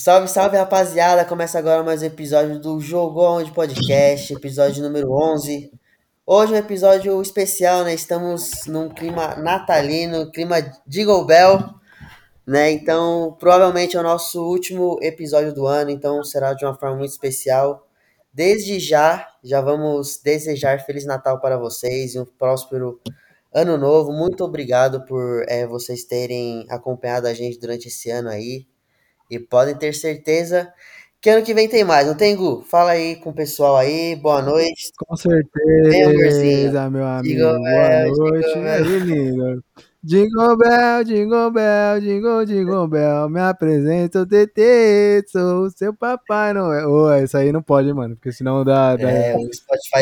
Salve, salve, rapaziada! Começa agora mais um episódio do Jogo Onde Podcast, episódio número 11. Hoje é um episódio especial, né? Estamos num clima natalino, clima Jingle Bell, né? Então, provavelmente é o nosso último episódio do ano, então será de uma forma muito especial. Desde já, já vamos desejar Feliz Natal para vocês e um próspero ano novo. Muito obrigado por é, vocês terem acompanhado a gente durante esse ano aí. E podem ter certeza que ano que vem tem mais, não tem, Gu? Fala aí com o pessoal aí, boa noite. Com certeza, meu amigo. Jingle boa bell, noite. Jingle e aí, lindo? Jingle Bell, Jingle Bell, Jingle, Jingle Bell, me apresento, TT, sou seu Papai Noel. Ô, isso aí não pode, mano, porque senão dá, dá, é,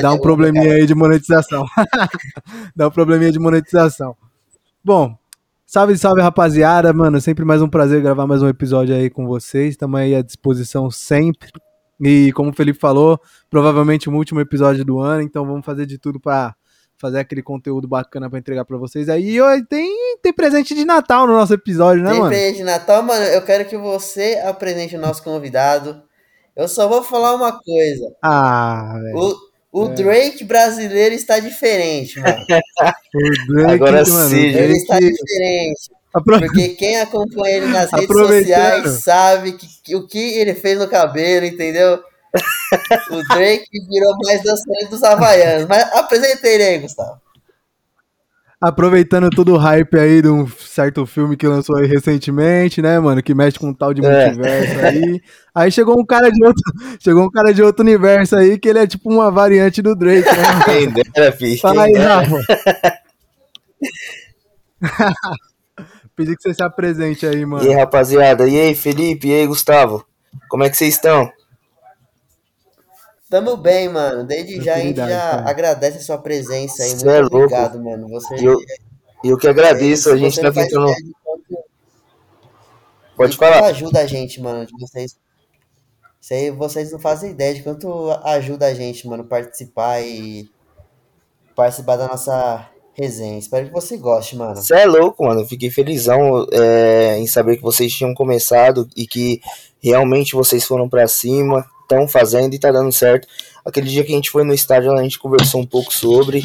dá um probleminha aí de monetização. dá um probleminha de monetização. Bom, Salve, salve, rapaziada, mano. Sempre mais um prazer gravar mais um episódio aí com vocês. Estamos aí à disposição sempre. E como o Felipe falou, provavelmente o último episódio do ano, então vamos fazer de tudo para fazer aquele conteúdo bacana para entregar para vocês aí. E tem, tem presente de Natal no nosso episódio, né, tem mano? Tem presente de Natal, mano. Eu quero que você apresente o nosso convidado. Eu só vou falar uma coisa. Ah, velho. O é. Drake brasileiro está diferente, mano. o Drake, Agora mano, sim, ele está diferente. Apro... Porque quem acompanha ele nas redes sociais sabe que, que, o que ele fez no cabelo, entendeu? o Drake virou mais dançante dos Havaianos. Mas apresentei ele aí, Gustavo aproveitando todo o hype aí de um certo filme que lançou aí recentemente, né, mano, que mexe com um tal de é. multiverso é. aí. Aí chegou um cara de outro, chegou um cara de outro universo aí que ele é tipo uma variante do Drake, né? Quem dera, filho. Fala aí, Rafa. Pedi que você se apresente aí, mano. E aí, rapaziada? E aí, Felipe? E aí, Gustavo? Como é que vocês estão? Tamo bem, mano. Desde já a gente já cara. agradece a sua presença aí. Muito é obrigado, louco. mano. Você, eu, eu que agradeço. a gente tá tentando. Pode falar. ajuda a gente, mano. De vocês. Sei, vocês não fazem ideia de quanto ajuda a gente, mano, participar e participar da nossa resenha. Espero que você goste, mano. Você é louco, mano. Eu fiquei felizão é, em saber que vocês tinham começado e que realmente vocês foram para cima estão fazendo e tá dando certo. Aquele dia que a gente foi no estádio, a gente conversou um pouco sobre.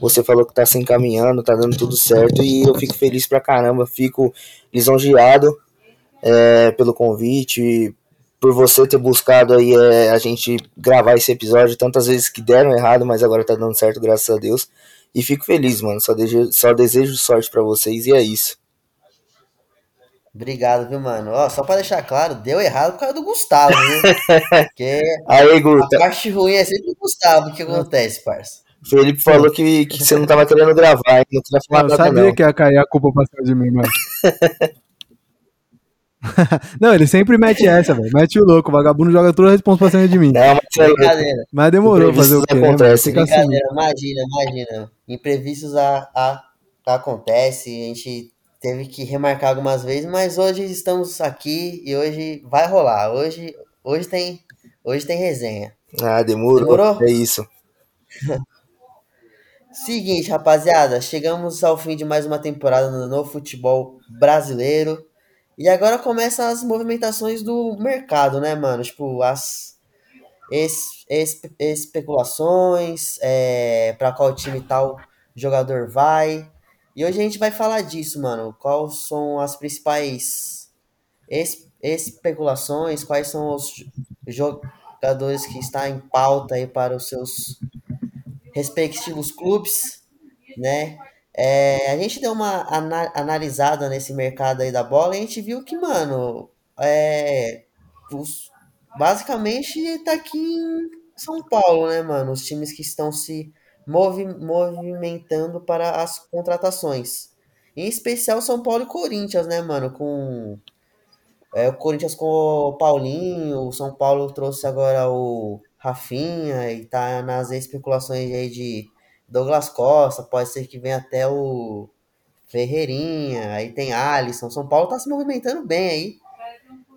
Você falou que tá se encaminhando, tá dando tudo certo. E eu fico feliz pra caramba, fico lisonjeado é, pelo convite, por você ter buscado aí é, a gente gravar esse episódio tantas vezes que deram errado, mas agora tá dando certo, graças a Deus. E fico feliz, mano. Só desejo, só desejo sorte para vocês e é isso. Obrigado, viu, mano? Ó, só pra deixar claro, deu errado por causa do Gustavo, viu? Porque Aí, Guta. a parte ruim é sempre o Gustavo. O que acontece, parça? Felipe falou que, que você não tava querendo gravar, não tinha falado Eu sabia não. que ia cair a culpa pra cima de mim, mano. não, ele sempre mete essa, velho. Mete o louco. O vagabundo joga toda a responsabilidade de mim. Não, mas, é Brincadeira. mas demorou fazer o quê? Né, acontece. Né, Brincadeira, imagina, imagina. Imprevistos a, a, acontece. A gente teve que remarcar algumas vezes, mas hoje estamos aqui e hoje vai rolar. Hoje, hoje tem, hoje tem resenha. Ah, demorou. demorou? É isso. Seguinte, rapaziada, chegamos ao fim de mais uma temporada no futebol brasileiro. E agora começam as movimentações do mercado, né, mano? Tipo, as es, es, especulações, é, para qual time tal jogador vai. E hoje a gente vai falar disso, mano. Quais são as principais es especulações, quais são os jogadores que estão em pauta aí para os seus respectivos clubes, né? É, a gente deu uma ana analisada nesse mercado aí da bola e a gente viu que, mano, é, os, basicamente tá aqui em São Paulo, né, mano? Os times que estão se movi movimentando para as contratações. Em especial São Paulo e Corinthians, né, mano? Com é, o Corinthians com o Paulinho, o São Paulo trouxe agora o Rafinha e tá nas especulações aí de Douglas Costa, pode ser que venha até o Ferreirinha, aí tem Alisson. São Paulo tá se movimentando bem aí.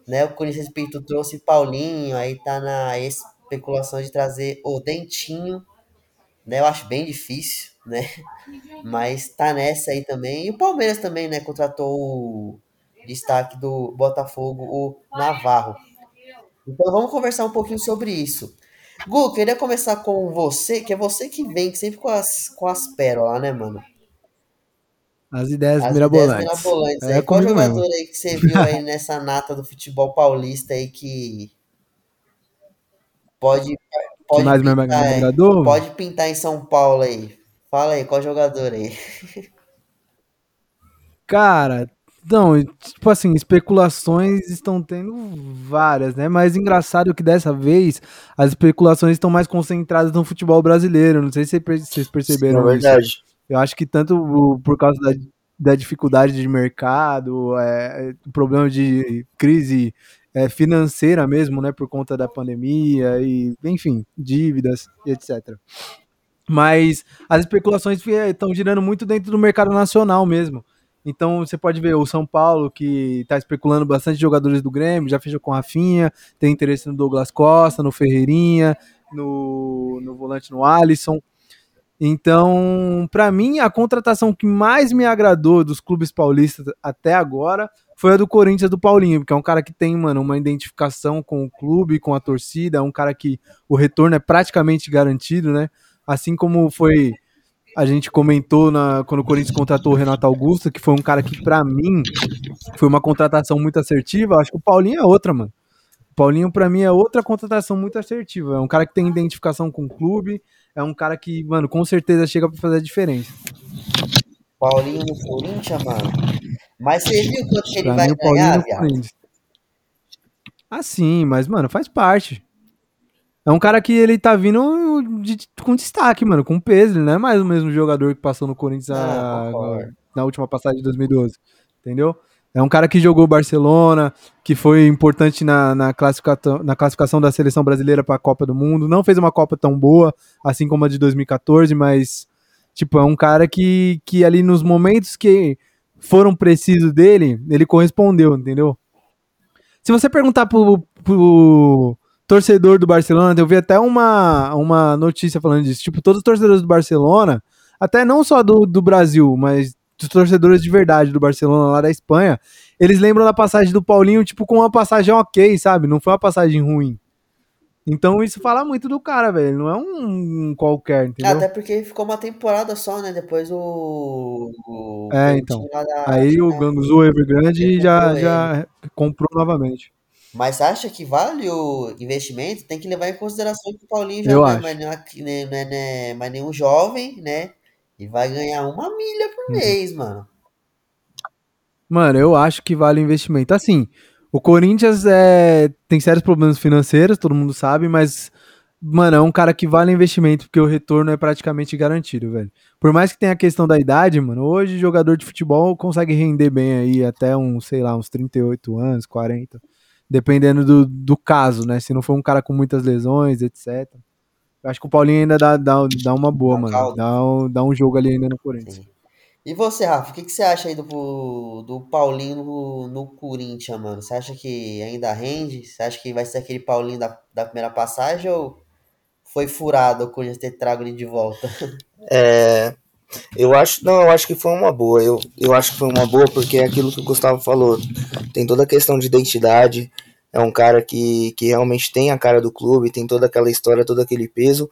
Né? O Corinthians Espírito trouxe Paulinho, aí tá na especulação de trazer o Dentinho né? Eu acho bem difícil, né? Mas tá nessa aí também. E o Palmeiras também, né? Contratou o destaque do Botafogo, o Navarro. Então vamos conversar um pouquinho sobre isso. Gu, queria começar com você, que é você que vem sempre com as, com as pérolas, né, mano? As ideias as mirabolantes. Ideias mirabolantes. É, aí, qual jogador mesmo. aí que você viu aí nessa nata do futebol paulista aí que pode, pode, mais pintar, me agradou? pode pintar em São Paulo aí? Fala aí, qual jogador aí? Cara, não, tipo assim, especulações estão tendo várias, né? Mas engraçado que dessa vez as especulações estão mais concentradas no futebol brasileiro. Não sei se vocês perceberam Sim, é verdade. Isso. Eu acho que tanto por causa da, da dificuldade de mercado, é, problema de crise é, financeira mesmo, né? Por conta da pandemia e, enfim, dívidas e etc. Mas as especulações estão girando muito dentro do mercado nacional mesmo. Então você pode ver o São Paulo, que está especulando bastante jogadores do Grêmio, já fechou com a Rafinha, tem interesse no Douglas Costa, no Ferreirinha, no, no volante no Alisson. Então, para mim, a contratação que mais me agradou dos clubes paulistas até agora foi a do Corinthians do Paulinho, porque é um cara que tem, mano, uma identificação com o clube, com a torcida, é um cara que o retorno é praticamente garantido, né? Assim como foi a gente comentou na, quando o Corinthians contratou o Renato Augusto, que foi um cara que, para mim, foi uma contratação muito assertiva. Acho que o Paulinho é outra, mano. O Paulinho, para mim, é outra contratação muito assertiva. É um cara que tem identificação com o clube. É um cara que, mano, com certeza chega para fazer a diferença. Paulinho no Corinthians, mano. Mas você viu quanto que ele pra vai mim, ganhar, viado? Ah, sim, mas, mano, faz parte. É um cara que ele tá vindo de, com destaque, mano, com peso. Ele não é mais o mesmo jogador que passou no Corinthians a, na última passagem de 2012. Entendeu? É um cara que jogou Barcelona, que foi importante na, na, classificação, na classificação da seleção brasileira para a Copa do Mundo. Não fez uma Copa tão boa, assim como a de 2014, mas, tipo, é um cara que, que ali nos momentos que foram precisos dele, ele correspondeu, entendeu? Se você perguntar pro, pro, torcedor do Barcelona, eu vi até uma, uma notícia falando disso. Tipo, todos os torcedores do Barcelona, até não só do, do Brasil, mas dos torcedores de verdade do Barcelona lá da Espanha, eles lembram da passagem do Paulinho, tipo, com uma passagem ok, sabe? Não foi uma passagem ruim. Então isso fala muito do cara, velho. Não é um, qualquer, entendeu? Até porque ficou uma temporada só, né? Depois o. o é, então. Da, Aí o Ganguzu Evergrande já, já comprou novamente. Mas acha que vale o investimento? Tem que levar em consideração que o Paulinho já não é, mais, né, não, é, né, mais nenhum jovem, né? E vai ganhar uma milha por uhum. mês, mano. Mano, eu acho que vale o investimento. Assim, o Corinthians é, tem sérios problemas financeiros, todo mundo sabe, mas, mano, é um cara que vale investimento, porque o retorno é praticamente garantido, velho. Por mais que tenha a questão da idade, mano, hoje jogador de futebol consegue render bem aí até uns, sei lá, uns 38 anos, 40 dependendo do, do caso, né? Se não for um cara com muitas lesões, etc. Eu acho que o Paulinho ainda dá, dá, dá uma boa, dá mano. Dá um, dá um jogo ali ainda no Corinthians. Sim. E você, Rafa, o que, que você acha aí do, do Paulinho no, no Corinthians, mano? Você acha que ainda rende? Você acha que vai ser aquele Paulinho da, da primeira passagem ou foi furado o Corinthians ter trago ele de volta? É, eu acho, não, eu acho que foi uma boa. Eu, eu acho que foi uma boa porque é aquilo que o Gustavo falou. Tem toda a questão de identidade. É um cara que, que realmente tem a cara do clube, tem toda aquela história, todo aquele peso.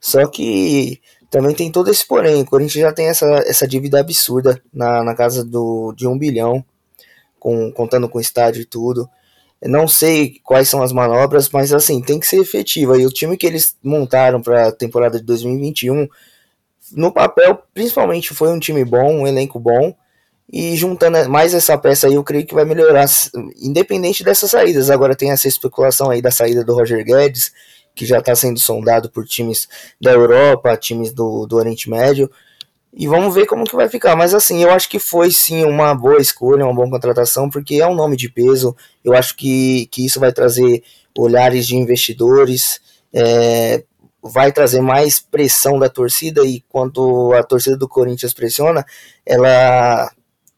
Só que também tem todo esse porém. O Corinthians já tem essa, essa dívida absurda na, na casa do, de um bilhão, com, contando com o estádio e tudo. não sei quais são as manobras, mas assim, tem que ser efetiva. E o time que eles montaram para a temporada de 2021 no papel, principalmente, foi um time bom, um elenco bom. E juntando mais essa peça aí, eu creio que vai melhorar, independente dessas saídas. Agora tem essa especulação aí da saída do Roger Guedes, que já está sendo sondado por times da Europa, times do, do Oriente Médio. E vamos ver como que vai ficar. Mas assim, eu acho que foi sim uma boa escolha, uma boa contratação, porque é um nome de peso. Eu acho que, que isso vai trazer olhares de investidores. É, vai trazer mais pressão da torcida e quando a torcida do Corinthians pressiona, ela,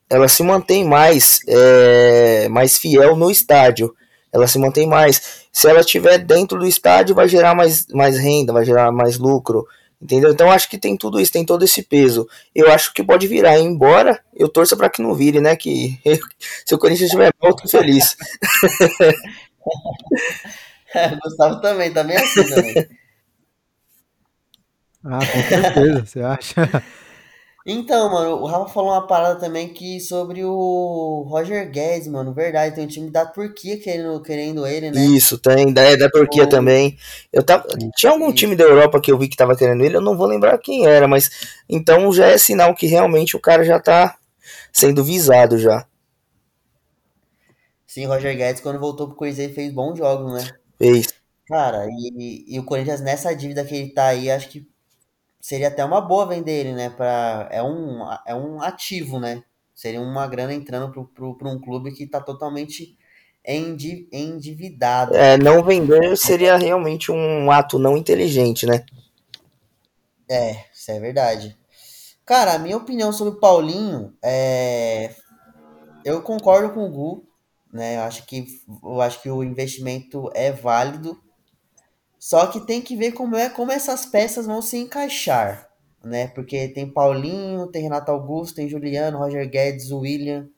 ela se mantém mais, é, mais fiel no estádio. Ela se mantém mais. Se ela estiver dentro do estádio, vai gerar mais, mais renda, vai gerar mais lucro. Entendeu? Então acho que tem tudo isso, tem todo esse peso. Eu acho que pode virar, embora eu torça para que não vire, né? Que se o Corinthians estiver mal, eu tô feliz. Gustavo também, também é assim também. Ah, com certeza, você acha? Então, mano, o Rafa falou uma parada também que sobre o Roger Guedes, mano. Verdade, tem um time da Turquia querendo, querendo ele, né? Isso, tem, da, da Turquia o... também. Eu tava, tinha algum time da Europa que eu vi que tava querendo ele, eu não vou lembrar quem era, mas então já é sinal que realmente o cara já tá sendo visado já. Sim, Roger Guedes, quando voltou pro Cruzeiro, fez bons jogos, né? Fez. Cara, e, e o Corinthians nessa dívida que ele tá aí, acho que seria até uma boa vender ele, né? Pra, é, um, é um ativo, né? Seria uma grana entrando para um clube que está totalmente endividado. É, não vender seria realmente um ato não inteligente, né? É, isso é verdade. Cara, a minha opinião sobre o Paulinho é. Eu concordo com o Gu, né? Eu acho que, eu acho que o investimento é válido só que tem que ver como é como essas peças vão se encaixar, né? Porque tem Paulinho, tem Renato Augusto, tem Juliano, Roger Guedes, William.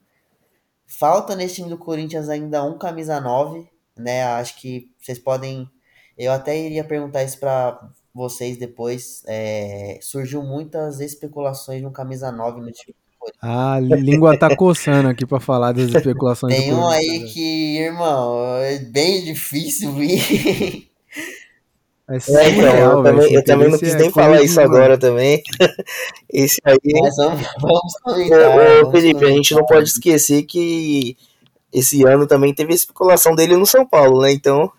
Falta nesse time do Corinthians ainda um camisa 9, né? Acho que vocês podem. Eu até iria perguntar isso para vocês depois. É... Surgiu muitas especulações no camisa 9 no time. Ah, língua tá coçando aqui para falar das especulações. Tem um aí né? que, irmão, é bem difícil vir. É, é então, eu, também, eu também não quis é nem falar isso mano. agora também. Esse aí. Mas vamos, ô, Felipe, a gente não pode esquecer que esse ano também teve a especulação dele no São Paulo, né? Então.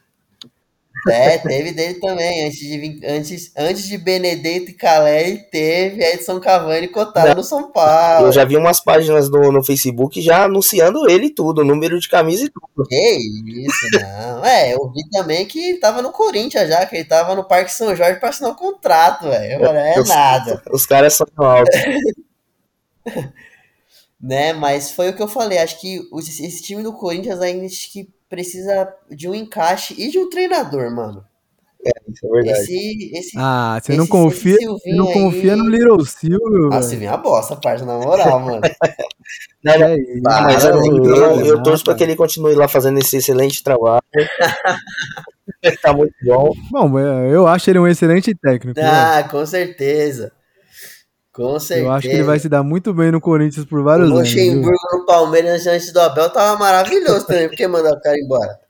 É, teve dele também. Antes de, antes, antes de Benedetto e Caleri, teve Edson Cavani cotado no São Paulo. Eu já vi umas páginas no, no Facebook já anunciando ele tudo, número de camisa e tudo. Que isso, não. É, eu vi também que tava no Corinthians já, que ele tava no Parque São Jorge pra assinar o um contrato, velho. É os, nada. Os caras são altos. né, mas foi o que eu falei. Acho que esse time do Corinthians ainda que precisa de um encaixe e de um treinador, mano. É, isso é verdade. Esse, esse, ah, você não confia, você não confia aí... no Little Silvio, Ah, você vem a bosta, parte, na moral, mano. não, é, mas eu, eu, eu torço pra que ele continue lá fazendo esse excelente trabalho. tá muito bom. Bom, eu acho ele um excelente técnico. Ah, né? com certeza. Com certeza. Eu acho que ele vai se dar muito bem no Corinthians por vários anos. O Luxemburgo no Palmeiras antes do Abel tava maravilhoso também. Por que mandar o cara embora?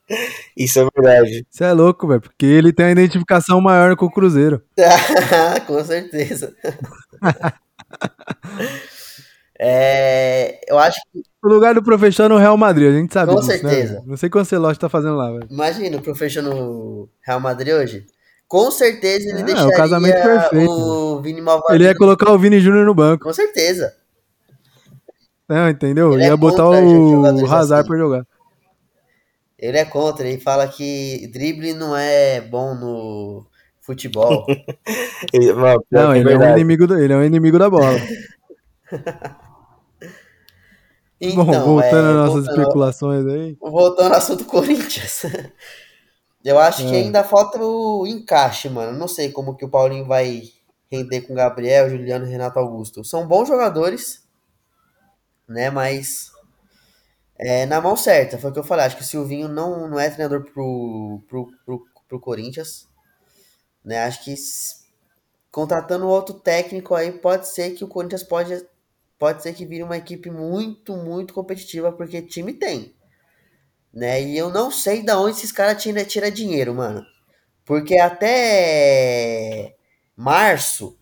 Isso é verdade. Isso é louco, velho. Porque ele tem a identificação maior com o Cruzeiro. com certeza. é, eu acho que. O lugar do professor no Real Madrid, a gente sabe. Com disso, né, certeza. Né? Não sei o que o Ancelotti tá fazendo lá, velho. Imagina o professor no Real Madrid hoje. Com certeza ele ah, deixaria o casamento perfeito. o Vini Malvadinho. Ele ia colocar o Vini Júnior no banco. Com certeza. Não, entendeu? Ele ia é botar o Hazard assim. pra jogar. Ele é contra, ele fala que drible não é bom no futebol. ele, mano, não, ele é, um inimigo do, ele é um inimigo da bola. então, Bom, voltando é, às nossas voltando, especulações aí. Voltando ao assunto Corinthians. Eu acho que ainda falta o encaixe, mano. Não sei como que o Paulinho vai render com Gabriel, Juliano Renato Augusto. São bons jogadores, né? Mas é, na mão certa, foi o que eu falei. Acho que o Silvinho não, não é treinador pro, pro, pro, pro Corinthians. Né? Acho que contratando outro técnico aí, pode ser que o Corinthians pode, pode ser que vire uma equipe muito, muito competitiva, porque time tem né? E eu não sei da onde esses caras tiram tira dinheiro, mano. Porque até março,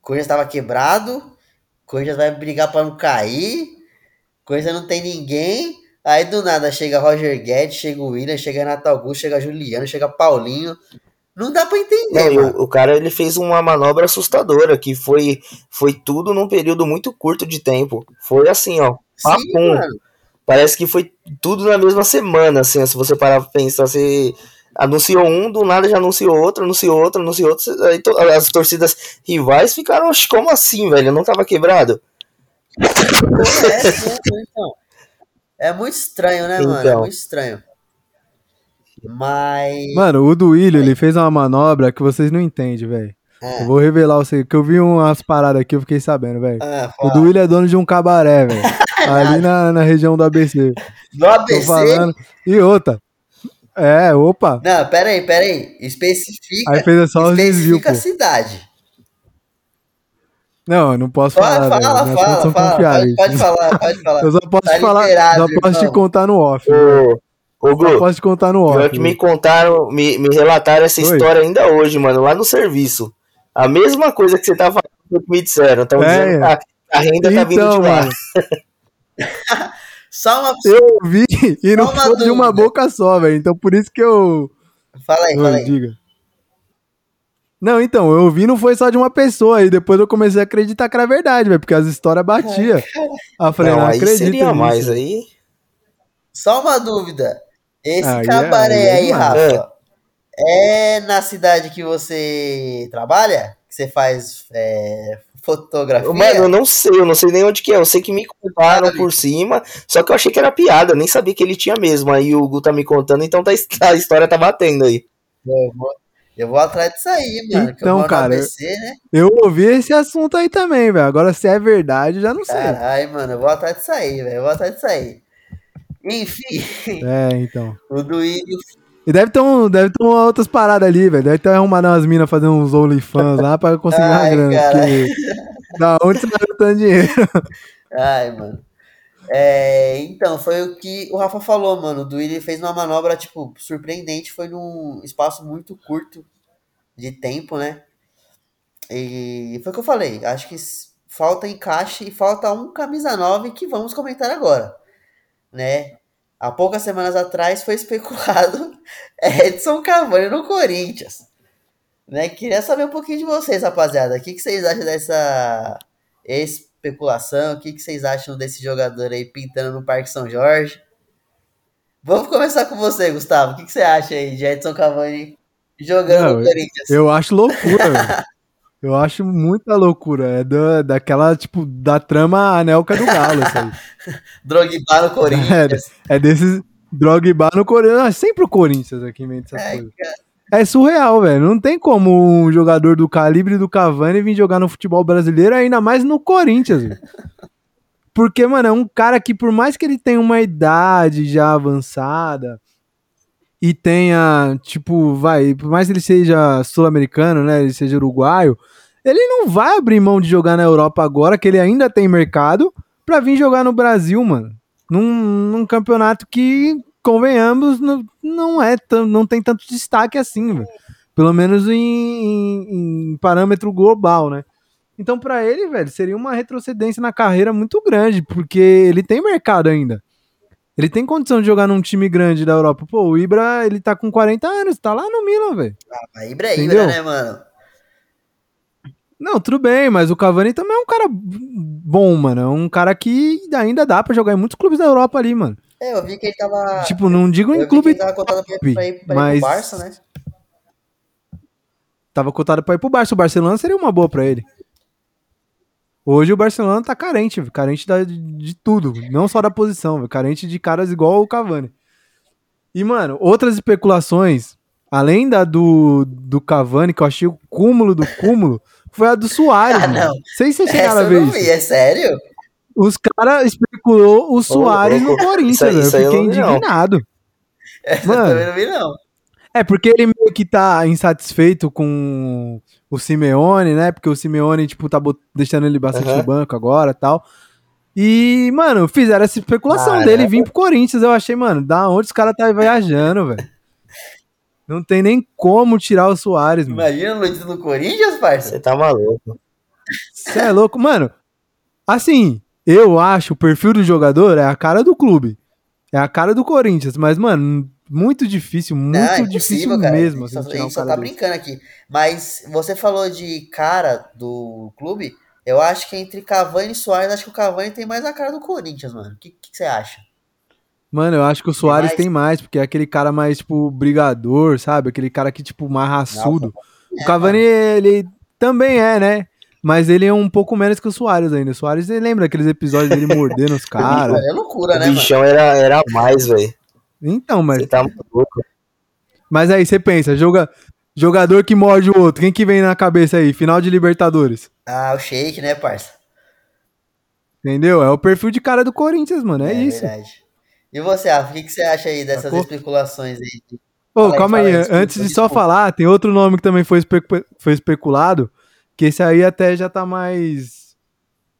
Corinthians estava quebrado, Corinthians vai brigar para não cair, Corinthians não tem ninguém. Aí do nada chega Roger Guedes, chega o William, chega Natal Augusto, chega Juliano, chega Paulinho. Não dá para entender. Não, o, o, cara ele fez uma manobra assustadora que foi foi tudo num período muito curto de tempo. Foi assim, ó. Sim, mano parece que foi tudo na mesma semana, assim, se você parar pra pensar, você anunciou um, do nada já anunciou outro, anunciou outro, anunciou outro, aí to as torcidas rivais ficaram, como assim, velho? Não tava quebrado? É, então. é muito estranho, né, então. mano? É então. muito estranho. Mas. Mano, o do Willian, é. ele fez uma manobra que vocês não entendem, velho. É. Eu vou revelar você, que eu vi umas paradas aqui, eu fiquei sabendo, velho. É, o do Willian é dono de um cabaré, velho. ali na, na região do ABC. Do ABC? E outra. É, opa. Não, pera aí, pera aí. Especifica, Aí fez só especifica a cidade. Não, eu não posso Fala, falar. fala, fontes fala, fala. Pode, pode falar, pode falar. Eu só posso Tá te falar, liberado, só posso te irmão. contar no off. Ô, ô Só Gu, posso te contar no off. que me contaram, me, me relataram essa Oi. história ainda hoje, mano, lá no serviço. A mesma coisa que você tá falando que me disseram. Estão É. dizendo que a, a renda tá vindo Então, de lá. mano, Só uma. eu vi e não foi de uma boca só, velho. Então por isso que eu. Fala aí, fala Oi, aí. diga. Não, então, eu vi não foi só de uma pessoa, e depois eu comecei a acreditar que era verdade, velho, porque as histórias batiam. Aí eu falei, não, Não, aí acredito seria nisso. mais aí. Só uma dúvida. Esse Aí é- cabaré aí é. Rafa, é na cidade que você trabalha? Que você faz é, fotografia? Mano, eu não sei, eu não sei nem onde que é. Eu sei que me contaram por cima, só que eu achei que era piada, eu nem sabia que ele tinha mesmo. Aí o Gu tá me contando, então tá, a história tá batendo aí. Eu vou, eu vou atrás disso aí, mano. que eu Então, moro cara, ABC, né? Eu ouvi esse assunto aí também, velho. Agora, se é verdade, eu já não sei. Caralho, mano, eu vou atrás disso aí, velho. Eu vou atrás disso aí. Enfim, É, então. o Duílio. E deve ter, um, deve ter uma outras paradas ali, velho. Deve ter arrumado umas minas fazendo uns OnlyFans lá pra conseguir uma grana. Porque da onde você tá tanto dinheiro? Ai, mano. É, então, foi o que o Rafa falou, mano. O Duílio fez uma manobra, tipo, surpreendente. Foi num espaço muito curto de tempo, né? E foi o que eu falei. Acho que falta encaixe e falta um camisa 9 que vamos comentar agora, né? Há poucas semanas atrás foi especulado Edson Cavani no Corinthians. Né? Queria saber um pouquinho de vocês, rapaziada. O que, que vocês acham dessa especulação? O que, que vocês acham desse jogador aí pintando no Parque São Jorge? Vamos começar com você, Gustavo. O que, que você acha aí de Edson Cavani jogando Não, no Corinthians? Eu acho loucura, velho. Eu acho muita loucura. É da, daquela, tipo, da trama anelca do Galo, aí. Drogba no Corinthians. É desses Drogba no Corinthians. Ah, sempre o Corinthians aqui inventa essas Ai, coisas. É surreal, velho. Não tem como um jogador do calibre do Cavani vir jogar no futebol brasileiro, ainda mais no Corinthians. Porque, mano, é um cara que, por mais que ele tenha uma idade já avançada e tenha, tipo, vai, por mais que ele seja sul-americano, né, ele seja uruguaio, ele não vai abrir mão de jogar na Europa agora, que ele ainda tem mercado, pra vir jogar no Brasil, mano. Num, num campeonato que, convenhamos, não, não é não tem tanto destaque assim, velho. Pelo menos em, em- em parâmetro global, né? Então, pra ele, velho, seria uma retrocedência na carreira muito grande, porque ele tem mercado ainda. Ele tem condição de jogar num time grande da Europa. Pô, o Ibra, ele tá com 40 anos, tá lá no Milan, velho. A Ibra é? Ibra, né, mano? Não, tudo bem, mas o Cavani também é um cara bom, mano. É um cara que ainda dá pra jogar em muitos clubes da Europa ali, mano. É, eu vi que ele tava. tipo, não digo em vi que clube ele tava contado pra, ir, pra ir mas- pro Barça, né? tava cotado pra ir pro Barça. O Barcelona seria uma boa pra ele. Hoje o Barcelona tá carente, carente da- de tudo, não só da posição, carente de caras igual o Cavani. E, mano, outras especulações, além da do, do Cavani, que eu achei o cúmulo do cúmulo, foi a do Soares, Ah, mano. não. Não sei se vocês chegaram Essa a eu ver não vi, é sério? Os caras especulou o Soares no. Corinthians, Isso aí- isso Eu eu fiquei não não. indignado. Essa Mano. eu também não vi, não. É, porque ele meio que tá insatisfeito com o Simeone, né? Porque o Simeone, tipo, tá deixando ele bastante Aham. no banco agora e tal. E, mano, fizeram essa especulação Caramba. dele vir pro Corinthians. Eu achei, mano, da onde os caras tá viajando, velho? Não tem nem como tirar o Soares, mano. Imagina o Luiz no Corinthians, parça. Você tá maluco. Você é louco. Mano, assim, eu acho o perfil do jogador é a cara do clube. É a cara do Corinthians. Mas, mano, muito difícil, muito Não, é difícil cara. mesmo. a gente Assim, só, a gente só tá desse. brincando aqui. Mas você falou de cara do clube. Eu acho que entre Cavani e Soares, acho que o Cavani tem mais a cara do Corinthians, mano. O que, que você acha? Mano, eu acho que o Soares mais? tem mais, porque é aquele cara mais, tipo, brigador, sabe? Aquele cara que, tipo, mais raçudo. É, o Cavani, ele também é, né? Mas ele é um pouco menos que o Soares ainda. O Soares, você lembra aqueles episódios dele mordendo os caras? É loucura, O né, mano? bichão era, era mais, velho. Então, mas, Você tá maluco. mas aí você pensa, joga, jogador que morde o outro, quem que vem na cabeça aí? Final de Libertadores. Ah, o Shake, né, parça? Entendeu? É o perfil de cara do Corinthians, mano. É, isso. verdade. E você, Rafa, o que, você acha aí dessas especulações aí de Ô, oh, calma aí, antes de só falar, tem outro nome que também foi, foi especulado, que esse aí até já tá mais.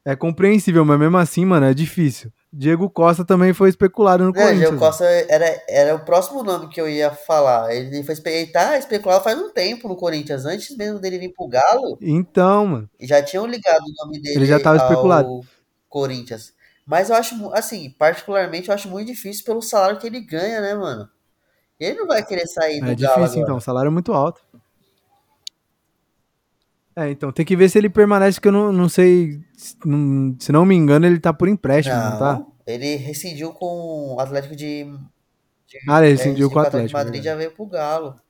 É compreensível, mas mesmo assim, mano, é difícil. Diego Costa também foi especulado no é, Corinthians. Diego Costa era, era o próximo nome que eu ia falar. Ele foi ele tá especulado faz um tempo no Corinthians, antes mesmo dele vir pro Galo. Então, mano. Já tinham ligado o nome dele ele já tava especulado. Corinthians. Mas eu acho, assim, particularmente eu acho muito difícil pelo salário que ele ganha, né, mano? Ele não vai querer sair do é Galo. É difícil, então, o salário é muito alto. É, então, tem que ver se ele permanece, que eu não, não sei. Não, se não me engano, ele tá por empréstimo, não, não tá? Ele rescindiu com o Atlético de. de ah, ele rescindiu é, com o Atlético. De Madrid já veio pro Galo.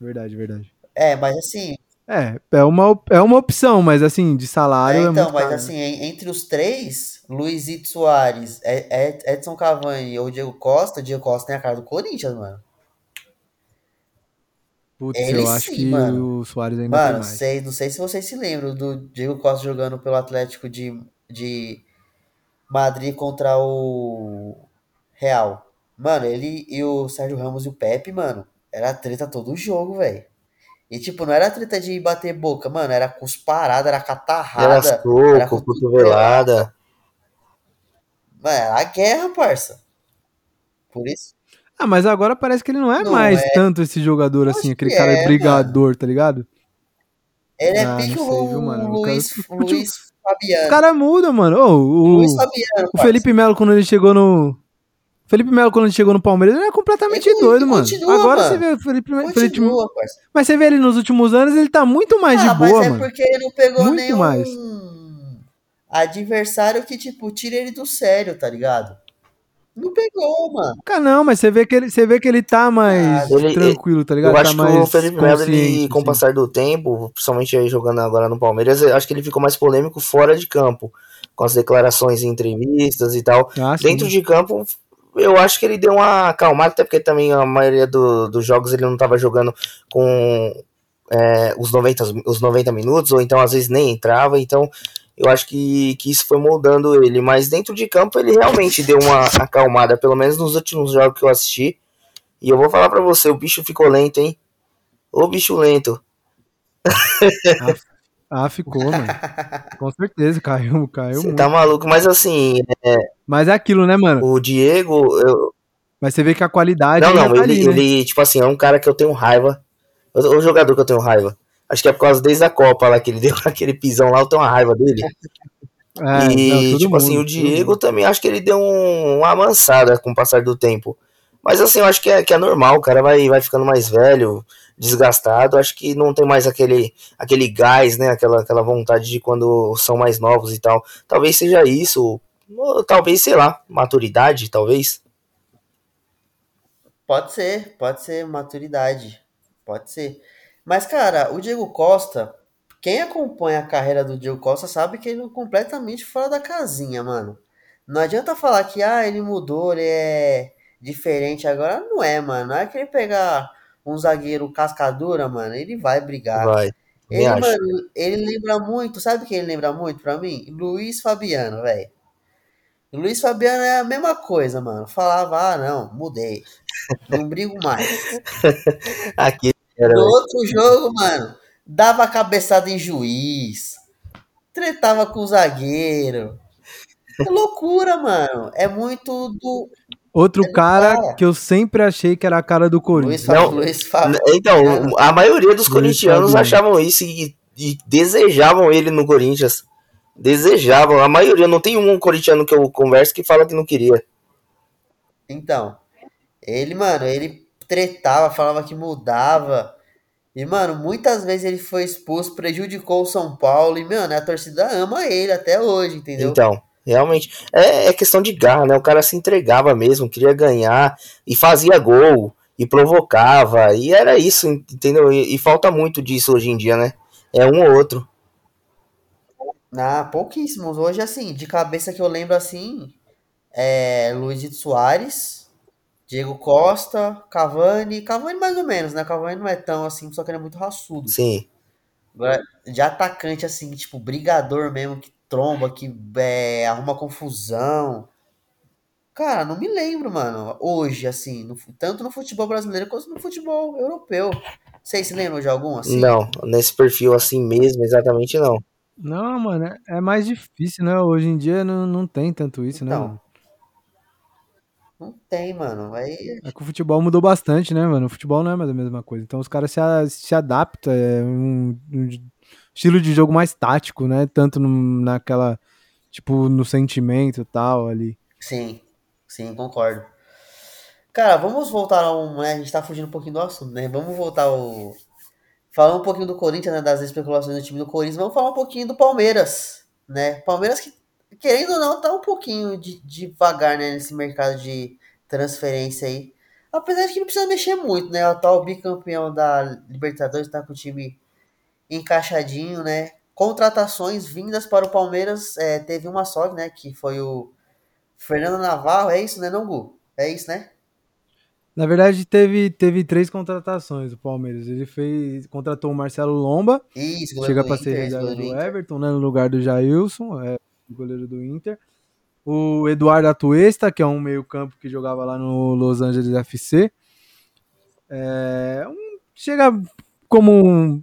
Verdade, verdade. É, mas assim. É, é uma, é uma opção, mas assim, de salário. É, é então, é mas caro. assim, entre os três, Luizito Soares, Edson Cavani ou Diego Costa, Diego Costa tem a cara do Corinthians, mano. Putz, Ele eu acho sim, que mano. o Soares ainda mano, tem mais. Sei, não sei se vocês se lembram do Diego Costa jogando pelo Atlético de, de Madrid contra o Real. Mano, ele e o Sérgio Ramos e o Pepe, mano, era treta todo o jogo, velho. E, tipo, não era treta de bater boca, mano, era cusparada, era catarrada. Era soco, era cotovelada. Mano, era a guerra, parça. Por isso. Ah, mas agora parece que ele não é não mais é. tanto esse jogador assim, aquele cara é, brigador, mano. tá ligado? Ele é ah, pique o, viu, mano? Luiz, o cara, Luiz Fabiano. O cara muda, mano. Oh, o, Luiz Fabiano, o Felipe Melo, quando ele chegou no. Felipe Melo, quando ele chegou no Palmeiras, ele era completamente ele doido, mano. Continua, Agora mano. você vê o Felipe Melo. Felipe... Mas você vê ele nos últimos anos, ele tá muito mais ah, de boa, mas é mano. porque ele não pegou muito nenhum mais. adversário que, tipo, tira ele do sério, tá ligado? Não pegou, mano. Cara, não, mas você vê que ele, você vê que ele tá mais ele, tranquilo, tá ligado? Eu tá acho que o Felipe Melo, ele, com o passar do tempo, principalmente aí jogando agora no Palmeiras, acho que ele ficou mais polêmico fora de campo, com as declarações em entrevistas e tal. Ah, Dentro de campo, eu acho que ele deu uma acalmada, até porque também a maioria do, dos jogos ele não tava jogando com é, os, 90, os 90 minutos, ou então às vezes nem entrava, então eu acho que, que isso foi moldando ele, mas dentro de campo ele realmente deu uma acalmada, pelo menos nos últimos jogos que eu assisti. E eu vou falar para você, o bicho ficou lento, hein? Ô bicho lento. Ah, ah ficou, mano. Com certeza, caiu, caiu. Você tá maluco, mas assim. É... Mas é aquilo, né, mano? O Diego. Eu... Mas você vê que a qualidade. Não, não, tá ele, ali, né? ele, tipo assim, é um cara que eu tenho raiva. O jogador que eu tenho raiva. Acho que é por causa desde a Copa lá que ele deu aquele pisão lá, eu tenho uma raiva dele. É, e, não, tipo assim, mundo, assim, o Diego também acho que ele deu um, uma amansada com o passar do tempo. Mas assim, eu acho que é, que é normal, o cara vai, vai ficando mais velho, desgastado, acho que não tem mais aquele, aquele gás, né? Aquela, aquela vontade de quando são mais novos e tal. Talvez seja isso, talvez, sei lá, maturidade, talvez. Pode ser, pode ser maturidade, pode ser. Mas, cara, o Diego Costa, quem acompanha a carreira do Diego Costa sabe que ele é completamente fora da casinha, mano. Não adianta falar que, ah, ele mudou, ele é diferente agora. Não é, mano. Não é que ele pegar um zagueiro cascadura, mano, ele vai brigar. Vai. Ele, mano, ele lembra muito, sabe quem ele lembra muito pra mim? Luiz Fabiano, velho. Luiz Fabiano é a mesma coisa, mano. Falava, ah, não, mudei. Não brigo mais. Aqui era... No outro jogo, mano, dava cabeçada em juiz, tretava com o zagueiro. Que loucura, mano. É muito do. Outro é cara, cara, que eu sempre achei que era a cara do Corinthians. Não, Luiz Fábio. Então, a maioria dos Luiz corintianos achavam isso e, e, desejavam ele no Corinthians. Desejavam. A maioria, não tem um corintiano que eu converso que fala que não queria. Então, ele, mano, ele tretava, falava que mudava. E, mano, muitas vezes ele foi expulso, prejudicou o São Paulo. E, mano, a torcida ama ele até hoje, entendeu? Então, realmente. É, é questão de garra, né? O cara se entregava mesmo, queria ganhar e fazia gol e provocava. E era isso, entendeu? E, e falta muito disso hoje em dia, né? É um ou outro. Ah, pouquíssimos. Hoje, assim, de cabeça que eu lembro assim, é Luiz Soares Diego Costa, Cavani. Cavani mais ou menos, né? Cavani não é tão assim, só que ele é muito raçudo. Sim. Agora, de atacante, assim, tipo, brigador mesmo, que tromba, que é, arruma confusão. Cara, não me lembro, mano. Hoje, assim, no, tanto no futebol brasileiro quanto no futebol europeu. Vocês se lembram de algum assim? Não, nesse perfil assim mesmo, exatamente não. Não, mano, é, é mais difícil, né? Hoje em dia não, não tem tanto isso, né, Então. mano? Não tem, mano. Aí. É que o futebol mudou bastante, né, mano? O futebol não é mais a mesma coisa. Então os caras se, a- se adaptam, é um, um estilo de jogo mais tático, né? Tanto no- naquela, tipo, no sentimento e tal ali. Sim, sim, concordo. Cara, vamos voltar a um. Né, a gente tá fugindo um pouquinho do assunto, né? Vamos voltar ao. Falar um pouquinho do Corinthians, né? Das especulações do time do Corinthians. Vamos falar um pouquinho do Palmeiras, né? Palmeiras que, querendo ou não, tá um pouquinho de, devagar, né? Nesse mercado de transferência aí. Apesar de que não precisa mexer muito, né? O atual bicampeão da Libertadores tá com o time encaixadinho, né? Contratações vindas para o Palmeiras, é, teve uma só, né? Que foi o Fernando Navarro, é isso, né, não? É isso, né? Na verdade, teve, teve três contratações o Palmeiras. Ele fez, contratou o Marcelo Lomba, Isso, chega pra ser reserva do. Everton, né? No lugar do Jailson, é, o goleiro do Inter. O Eduardo Atuesta, que é um meio-campo que jogava lá no Los Angeles FC. É, um- chega como um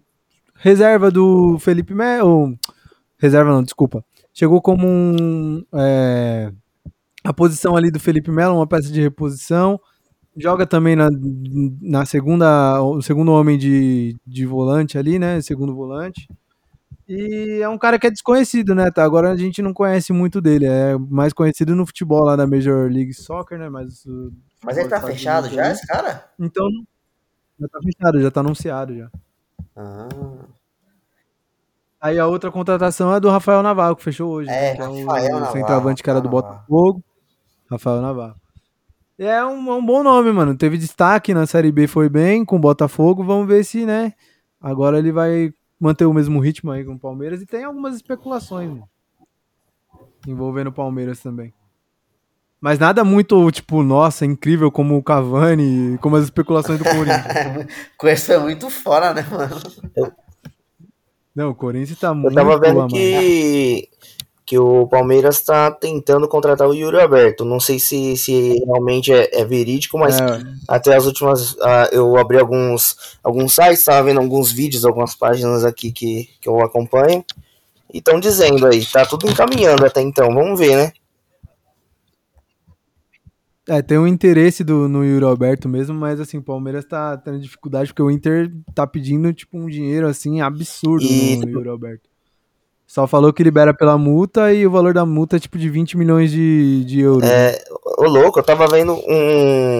reserva do Felipe Melo. Reserva não, desculpa. Chegou como um, é, a posição ali do Felipe Melo, uma peça de reposição. Joga também na, na segunda, o segundo homem de, de volante ali, né? Segundo volante. E é um cara que é desconhecido, né? Tá? Agora a gente não conhece muito dele. É mais conhecido no futebol lá da Major League Soccer, né? Mas, Mas ele tá fechado já, esse cara? Então, já tá fechado, já tá anunciado já. Ah, Aí a outra contratação é do Rafael Navarro, que fechou hoje. É, né? que é Rafael o Navarro, centroavante que era do Rafael Navarro. Botafogo. Rafael Navarro. É um, é um bom nome, mano. Teve destaque na Série B, foi bem com o Botafogo. Vamos ver se, né? Agora ele vai manter o mesmo ritmo aí com o Palmeiras. E tem algumas especulações, mano, envolvendo o Palmeiras também. Mas nada muito, tipo, nossa, incrível como o Cavani, como as especulações do Corinthians. Esse foi muito fora, né, mano? Não, o Corinthians tá Eu muito tava vendo amado. que, que o Palmeiras tá tentando contratar o Yuri Alberto. Não sei se, se realmente é, é verídico, mas É, até as últimas. ah, eu abri alguns, alguns sites, tava vendo alguns vídeos, algumas páginas aqui que, que eu acompanho. E estão dizendo aí, tá tudo encaminhando até então. Vamos ver, né? É, tem um interesse do, no Yuri Alberto mesmo, mas assim, o Palmeiras tá tendo dificuldade porque o Inter tá pedindo, tipo, um dinheiro, assim, absurdo E- no Yuri Alberto. Só falou que libera pela multa e o valor da multa é, tipo, de 20 milhões de, de euros. né? Ô louco, eu tava vendo um.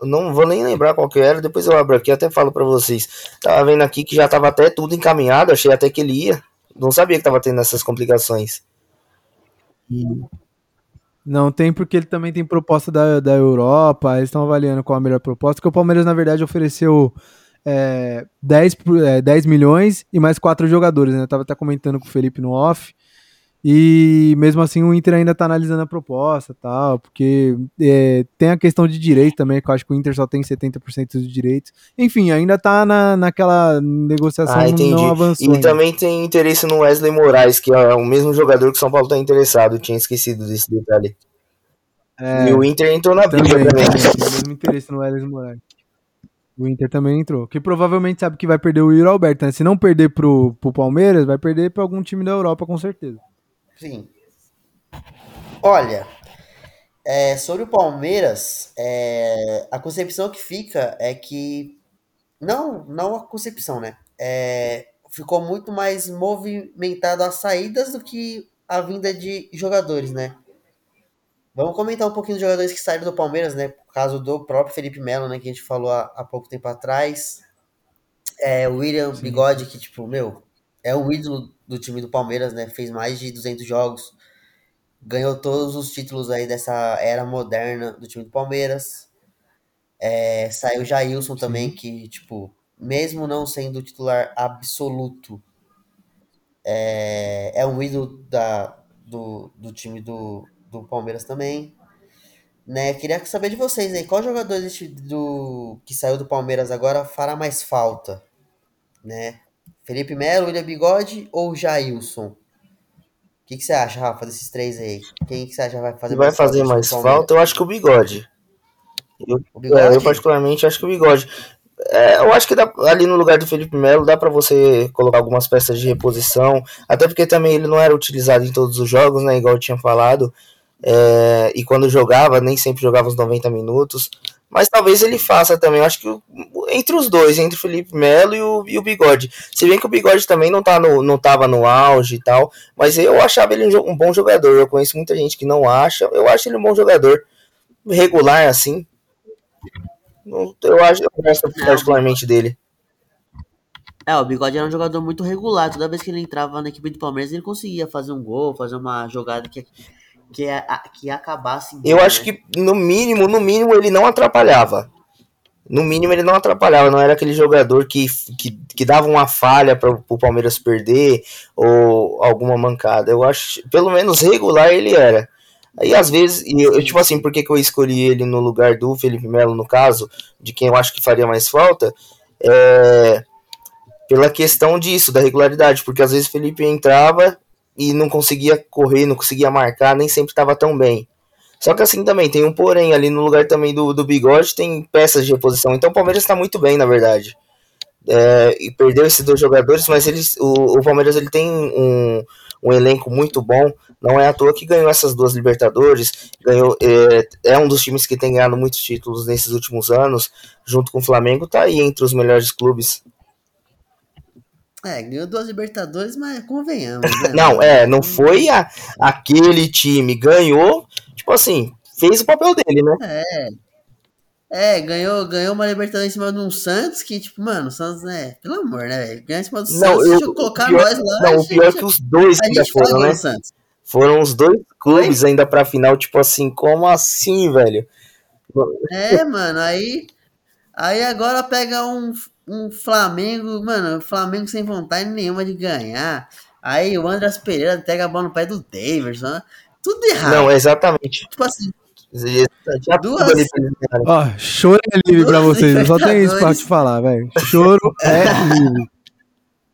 Não vou nem lembrar qual que era, depois eu abro aqui e até falo pra vocês. Tava vendo aqui que já tava até tudo encaminhado, achei até que ele ia. Não sabia que tava tendo essas complicações. Não tem porque ele também tem proposta da, da Europa, eles estão avaliando qual a melhor proposta, porque o Palmeiras, na verdade, ofereceu é, 10, por- é, 10 milhões e mais quatro jogadores, né? Eu tava até comentando com o Felipe no off. E mesmo assim o Inter ainda tá analisando a proposta tal, porque é, tem a questão de direito também, que eu acho que o Inter só tem 70% de direitos. Enfim, ainda tá na, naquela negociação, Ah, entendi. não avançou. E ainda. também tem interesse no Wesley Moraes, que é o mesmo jogador que o São Paulo tá interessado. Eu tinha esquecido desse detalhe. É, E o Inter entrou na briga também, tem o mesmo interesse no Wesley Moraes. O Inter também entrou. Que provavelmente sabe que vai perder o Yuri Alberto, né? Se não perder pro, pro Palmeiras, vai perder pra algum time da Europa, com certeza. Sim. Olha, é, sobre o Palmeiras, é, a concepção que fica é que. Não, não a concepção, né? É, ficou muito mais movimentado as saídas do que a vinda de jogadores, né? Vamos comentar um pouquinho dos jogadores que saíram do Palmeiras, né? Por caso do próprio Felipe Melo, né? Que a gente falou há, há pouco tempo atrás. É, o William Sim. Bigode, que, tipo, meu, é um ídolo do time do Palmeiras, né? Fez mais de 200 jogos. Ganhou todos os títulos aí dessa era moderna do time do Palmeiras. É, saiu o Jailson também, que, tipo, mesmo não sendo o titular absoluto, é, é um ídolo da, do, do time do, do Palmeiras também. Né? Queria saber de vocês aí, qual jogador do, que saiu do Palmeiras agora fará mais falta? Né? Felipe Melo, William Bigode ou Jailson? O que, que você acha, Rafa, desses três aí? Quem que você acha vai fazer vai mais fazer falta mais falta? Eu acho que o Bigode. Eu, o bigode? É, eu particularmente acho que o Bigode. É, eu acho que dá, ali no lugar do Felipe Melo dá para você colocar algumas peças de reposição, até porque também ele não era utilizado em todos os jogos, né? Igual eu tinha falado. É, e quando jogava, nem sempre jogava os 90 minutos. Mas talvez ele faça também. Eu acho que entre os dois, entre o Felipe Melo e o, e o Bigode. Se bem que o Bigode também não, tá no, não tava no auge e tal. Mas eu achava ele um, um bom jogador. Eu conheço muita gente que não acha. Eu acho ele um bom jogador. Regular assim. Eu acho eu gosto particularmente dele. É, o Bigode era um jogador muito regular. Toda vez que ele entrava na equipe do Palmeiras, ele conseguia fazer um gol, fazer uma jogada que, que, que acabasse. Eu acho que, no mínimo, no mínimo, ele não atrapalhava. No mínimo, ele não atrapalhava. Não era aquele jogador que, que, que dava uma falha para o Palmeiras perder ou alguma mancada. Eu acho, pelo menos regular, ele era. Aí às vezes, e eu, tipo assim, por que, que eu escolhi ele no lugar do Felipe Melo, no caso, de quem eu acho que faria mais falta? É, pela questão disso, da regularidade, porque às vezes o Felipe entrava e não conseguia correr, não conseguia marcar, nem sempre estava tão bem. Só que assim também, tem um porém ali no lugar também do, do bigode, tem peças de reposição. Então o Palmeiras está muito bem, na verdade. É, e perdeu esses dois jogadores, mas eles, o, o Palmeiras ele tem um, um elenco muito bom. Não é à toa que ganhou essas duas Libertadores, ganhou é, é, um dos times que tem ganhado muitos títulos nesses últimos anos, junto com o Flamengo, tá aí entre os melhores clubes. É, ganhou duas Libertadores, mas convenhamos, né? não, é, não foi a, aquele time, ganhou, tipo assim, fez o papel dele, né? É. É, ganhou, ganhou uma Libertadores em cima de um Santos que, tipo, mano, o Santos, né? Pelo amor, né? Ganhar em cima do não, Santos, eu, deixa eu colocar pior, nós lá. Não, o pior é que os dois ainda foram, né? Foram os dois clubes Foi? ainda pra final, tipo assim, como assim, velho? É, mano, aí. Aí agora pega um, um Flamengo, mano, Flamengo sem vontade nenhuma de ganhar. Aí o Andrés Pereira pega a bola no pé do Davidson. Tudo errado. Não, exatamente. Tipo assim, já duas... Ó, choro é livre pra vocês. Eu só tenho isso pra te falar, velho. Choro é livre.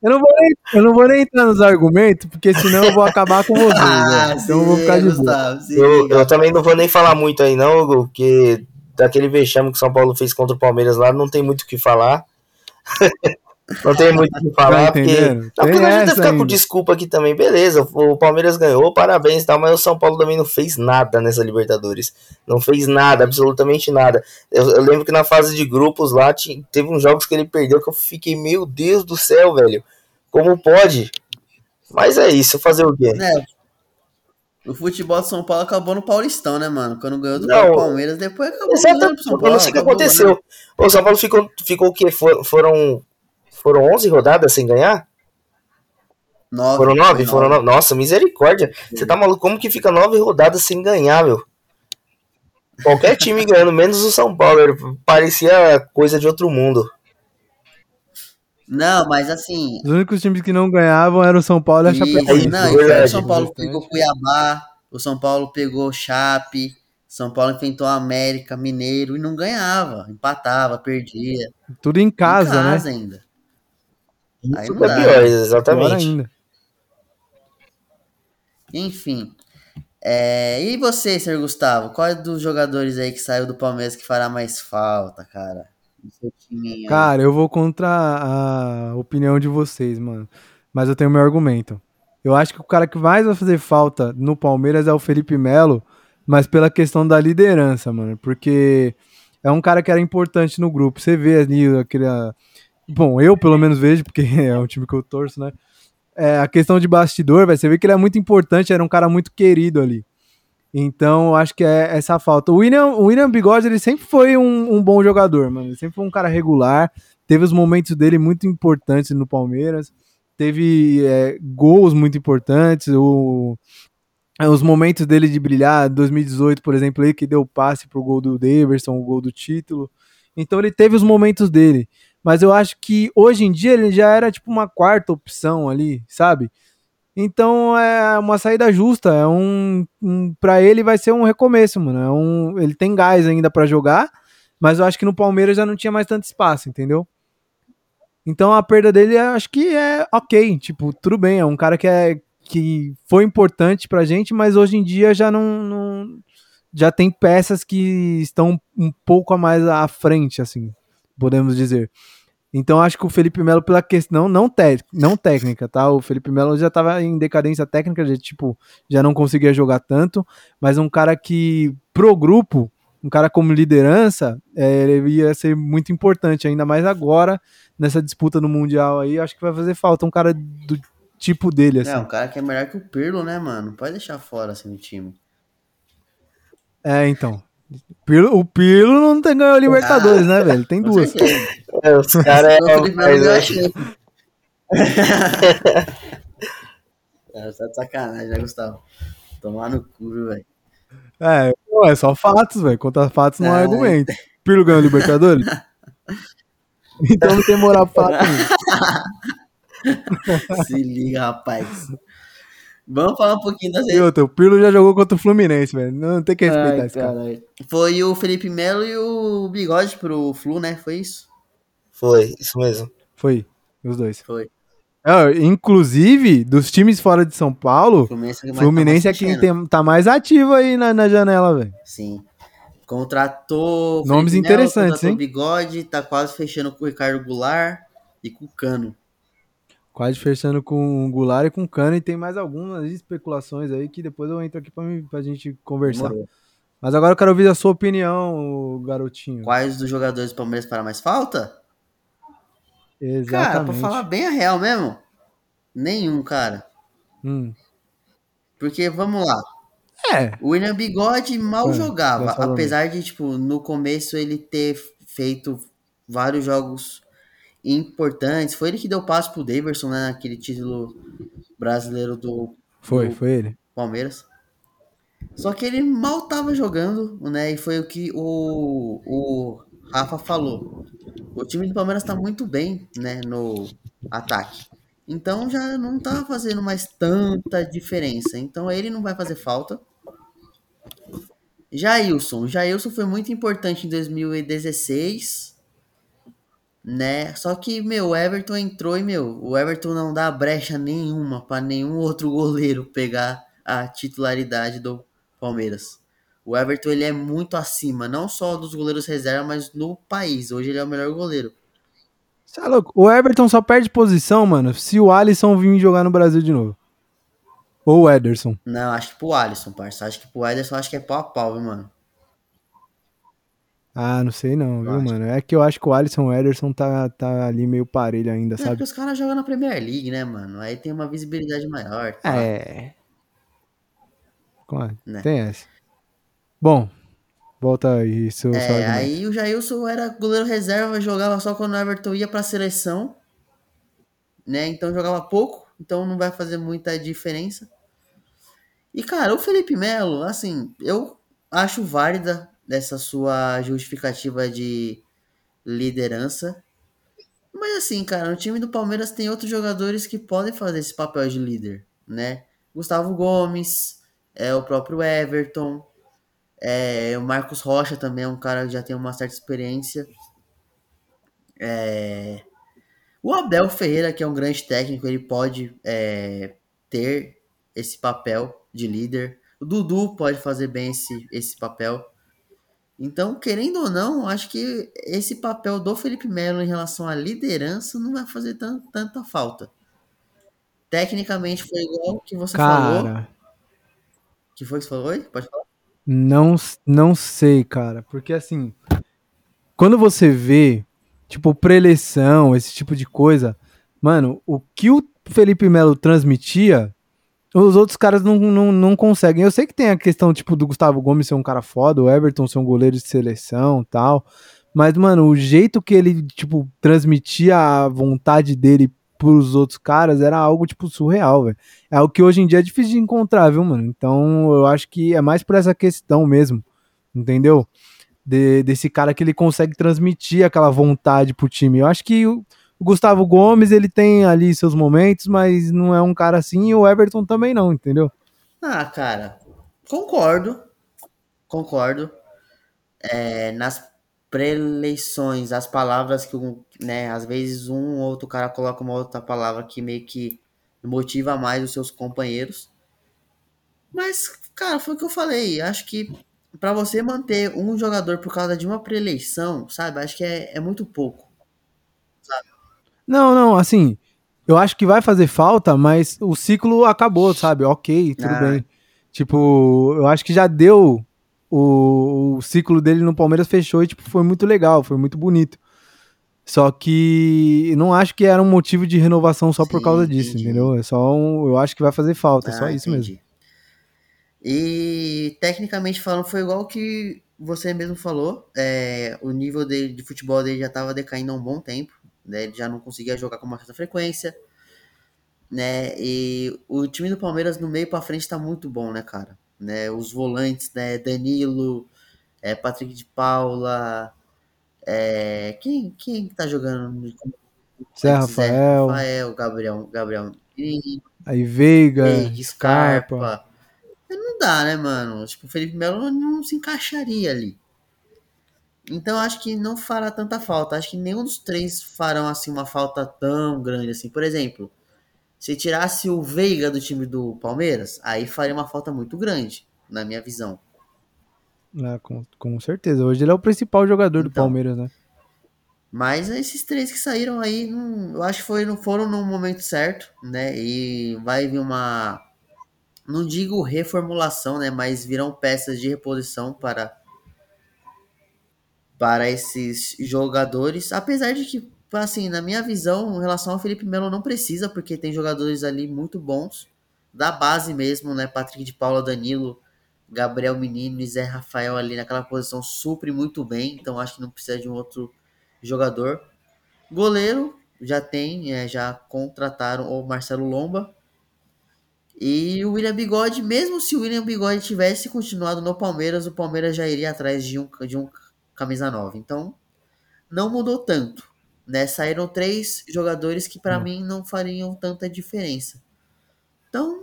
Eu não, vou nem, eu não vou nem entrar nos argumentos, porque senão eu vou acabar com vocês. ah, então eu vou ficar de boa. Eu, eu, também não vou nem falar muito aí, não, Hugo, porque daquele vexame que o São Paulo fez contra o Palmeiras lá, não tem muito o que falar. Não tem muito o que falar, tá porque. Não, porque não adianta ficar ainda. com desculpa aqui também. Beleza, o Palmeiras ganhou, parabéns e tal, mas o São Paulo também não fez nada nessa Libertadores. Não fez nada, absolutamente nada. Eu, eu lembro que na fase de grupos lá tinha, teve uns jogos que ele perdeu que eu fiquei, meu Deus do céu, velho. Como pode? Mas é isso, fazer o quê? É. O futebol de São Paulo acabou no Paulistão, né, mano? Quando ganhou do não, Palmeiras, depois acabou. Exatamente, São Paulo, eu não sei o que aconteceu. Né? O São Paulo ficou, ficou o quê? For, foram foram 11 rodadas sem ganhar? Nove, foram nove? Foram nove. Nossa, misericórdia. Você tá maluco? Como que fica nove rodadas sem ganhar, meu? Qualquer time ganhando, menos o São Paulo. Parecia coisa de outro mundo. Não, mas assim. Os únicos times que não ganhavam eram o São Paulo e a Chapecoense. Não, verdade, o São Paulo pegou Cuiabá, o São Paulo pegou Chape, São Paulo enfrentou a América, Mineiro e não ganhava, empatava, perdia. Tudo em casa, em casa né? ainda. Isso é pior, exatamente. Enfim. É, e você, senhor Gustavo? Qual é dos jogadores aí que saiu do Palmeiras que fará mais falta, cara? Cara, eu vou contra a opinião de vocês, mano. Mas eu tenho meu argumento. Eu acho que o cara que mais vai fazer falta no Palmeiras é o Felipe Melo, mas pela questão da liderança, mano. Porque é um cara que era importante no grupo. Você vê ali aquele Bom, eu pelo menos vejo, porque é um time que eu torço, né? É, a questão de bastidor, vai você vê que ele é muito importante, era um cara muito querido ali. Então, acho que é essa falta. O William, o William Bigode, ele sempre foi um, um, bom jogador, mano. Ele sempre foi um cara regular. Teve os momentos dele muito importantes no Palmeiras. Teve é, gols muito importantes. O, os momentos dele de brilhar, 2018, por exemplo, aí que deu passe pro gol do Daverson, o gol do título. Então ele teve os momentos dele mas eu acho que hoje em dia ele já era tipo uma quarta opção ali, sabe? Então é uma saída justa, é um, um para ele vai ser um recomeço, mano. É um, ele tem gás ainda para jogar, mas eu acho que no Palmeiras já não tinha mais tanto espaço, entendeu? Então a perda dele acho que é ok, tipo, tudo bem, é um cara que é que foi importante pra gente, mas hoje em dia já não, não já tem peças que estão um pouco a mais à frente, assim, podemos dizer. Então acho que o Felipe Melo, pela questão não, te, não técnica, tá? O Felipe Melo já estava em decadência técnica, já, tipo, já não conseguia jogar tanto, mas um cara que, pro grupo, um cara como liderança, é, ele ia ser muito importante, ainda mais agora, nessa disputa no Mundial aí, acho que vai fazer falta um cara do tipo dele, assim. É, um cara que é melhor que o Pirlo, né, mano? Não pode deixar fora, assim, o time. É, então. Pirlo, o Pirlo não tem ganhou a Libertadores, ah, né, velho? Tem duas. É, os caras é. É, tá de sacanagem, né, Gustavo? Tomar no cu, velho. É, é só fatos, velho. Contra fatos não é argumento. Pirlo ganhou Libertadores? então não tem moral pra falar Se liga, rapaz. Vamos falar um pouquinho das. E outro, o Pirlo já jogou contra o Fluminense, velho. Não tem que respeitar Ai, esse cara. Foi o Felipe Melo e o Bigode pro Flu, né? Foi isso? Foi, isso mesmo. Foi, os dois. Foi. É, inclusive, dos times fora de São Paulo, Fluminense, é Fluminense tá é quem tem, tá mais ativo aí na, na janela, velho. Sim. Contratou. Nomes Felipe interessantes, contratou hein? Bigode, tá quase fechando com o Ricardo Goulart e com o Cano. Quase fechando com o Goulart e com o Cano. E tem mais algumas especulações aí que depois eu entro aqui pra, mim, pra gente conversar. Demorou. Mas agora eu quero ouvir a sua opinião, garotinho. Quais dos jogadores do Palmeiras para mais falta? Exatamente. Cara, pra falar bem a real mesmo, nenhum, cara. Hum. Porque, vamos lá. É. O William Bigode mal é, jogava, apesar de, tipo, no começo ele ter feito vários jogos importantes. Foi ele que deu passo pro Daverson, né? Naquele título brasileiro do. Foi, do foi ele. Palmeiras. Só que ele mal tava jogando, né? E foi o que o, o Rafa falou. O time do Palmeiras tá muito bem, né? No ataque. Então já não tá fazendo mais tanta diferença. Então ele não vai fazer falta. Jailson. Jailson foi muito importante em 2016 né? Só que, meu, o Everton entrou e, meu, o Everton não dá brecha nenhuma para nenhum outro goleiro pegar a titularidade do Palmeiras. O Everton ele é muito acima, não só dos goleiros reserva, mas no país. Hoje ele é o melhor goleiro. Você é louco? O Everton só perde posição, mano, se o Alisson vir jogar no Brasil de novo. Ou o Ederson. Não, acho que pro Alisson, parça. Acho que pro Ederson acho que é pau a pau, viu, mano? Ah, não sei não, viu, mano? É que eu acho que o Alisson Ederson tá, tá ali meio parelho ainda, é, sabe? É porque os caras jogam na Premier League, né, mano? Aí tem uma visibilidade maior. Tá? É. Né? Tem essa. Bom, volta aí, seu É, aí o Jailson era goleiro reserva, jogava só quando o Everton ia pra seleção, né? Então jogava pouco, então não vai fazer muita diferença. E, cara, o Felipe Melo, assim, eu acho válida dessa sua justificativa de liderança. Mas assim, cara, no time do Palmeiras tem outros jogadores que podem fazer esse papel de líder, né? Gustavo Gomes, é o próprio Everton, é, o Marcos Rocha também é um cara que já tem uma certa experiência. É, o Abel Ferreira, que é um grande técnico, ele pode é, ter esse papel de líder. O Dudu pode fazer bem esse, esse papel. Então, querendo ou não, acho que esse papel do Felipe Melo em relação à liderança não vai fazer tanta falta. Tecnicamente foi igual o que você cara, falou. que foi que você falou? Oi? Pode falar? Não, não sei, cara. Porque assim, quando você vê, tipo, preleção, esse tipo de coisa, mano, o que o Felipe Melo transmitia os outros caras não, não, não conseguem. Eu sei que tem a questão, tipo, do Gustavo Gomes ser um cara foda, o Everton ser um goleiro de seleção tal. Mas, mano, o jeito que ele, tipo, transmitia a vontade dele pros outros caras era algo, tipo, surreal, velho. É algo que hoje em dia é difícil de encontrar, viu, mano? Então, eu acho que é mais por essa questão mesmo, entendeu? De, desse cara que ele consegue transmitir aquela vontade pro time. Eu acho que o Gustavo Gomes, ele tem ali seus momentos, mas não é um cara assim, e o Everton também não, entendeu? Ah, cara, concordo. Concordo. É, nas preleições, as palavras que, né, às vezes um ou outro cara coloca uma outra palavra que meio que motiva mais os seus companheiros. Mas, cara, foi o que eu falei. Acho que para você manter um jogador por causa de uma preeleição, sabe? Acho que é, é muito pouco. Sabe? Não, não, assim, eu acho que vai fazer falta, mas o ciclo acabou, sabe? Ok, tudo ah. bem. Tipo, eu acho que já deu. O, o ciclo dele no Palmeiras fechou e tipo, foi muito legal, foi muito bonito. Só que não acho que era um motivo de renovação só Sim, por causa disso, entendi. entendeu? É só um, eu acho que vai fazer falta, ah, só isso entendi. mesmo. E tecnicamente falando, foi igual que você mesmo falou. É, o nível dele, de futebol dele já estava decaindo há um bom tempo. Né? Ele já não conseguia jogar com uma certa frequência. Né? E o time do Palmeiras no meio para frente está muito bom, né, cara? Né? Os volantes, né? Danilo, é, Patrick de Paula. É, quem, quem tá jogando? Zé Rafael. Rafael, Gabriel, Gabriel. Aí Veiga, Scarpa. Scarpa não dá, né, mano? Tipo, o Felipe Melo não se encaixaria ali. Então acho que não fará tanta falta. Acho que nenhum dos três farão assim uma falta tão grande assim. Por exemplo, se tirasse o Veiga do time do Palmeiras, aí faria uma falta muito grande, na minha visão. É, com, com certeza. Hoje ele é o principal jogador então, do Palmeiras, né? Mas esses três que saíram aí, não, eu acho que foi, não foram no momento certo, né? E vai vir uma não digo reformulação, né, mas virão peças de reposição para para esses jogadores, apesar de que assim, na minha visão, em relação ao Felipe Melo não precisa, porque tem jogadores ali muito bons da base mesmo, né, Patrick de Paula, Danilo, Gabriel Menino e Zé Rafael ali naquela posição supre muito bem, então acho que não precisa de um outro jogador. Goleiro já tem, é, já contrataram o Marcelo Lomba, e o William Bigode, mesmo se o William Bigode tivesse continuado no Palmeiras, o Palmeiras já iria atrás de um, de um camisa nova. Então, não mudou tanto. Né? Saíram três jogadores que para hum. mim não fariam tanta diferença. Então,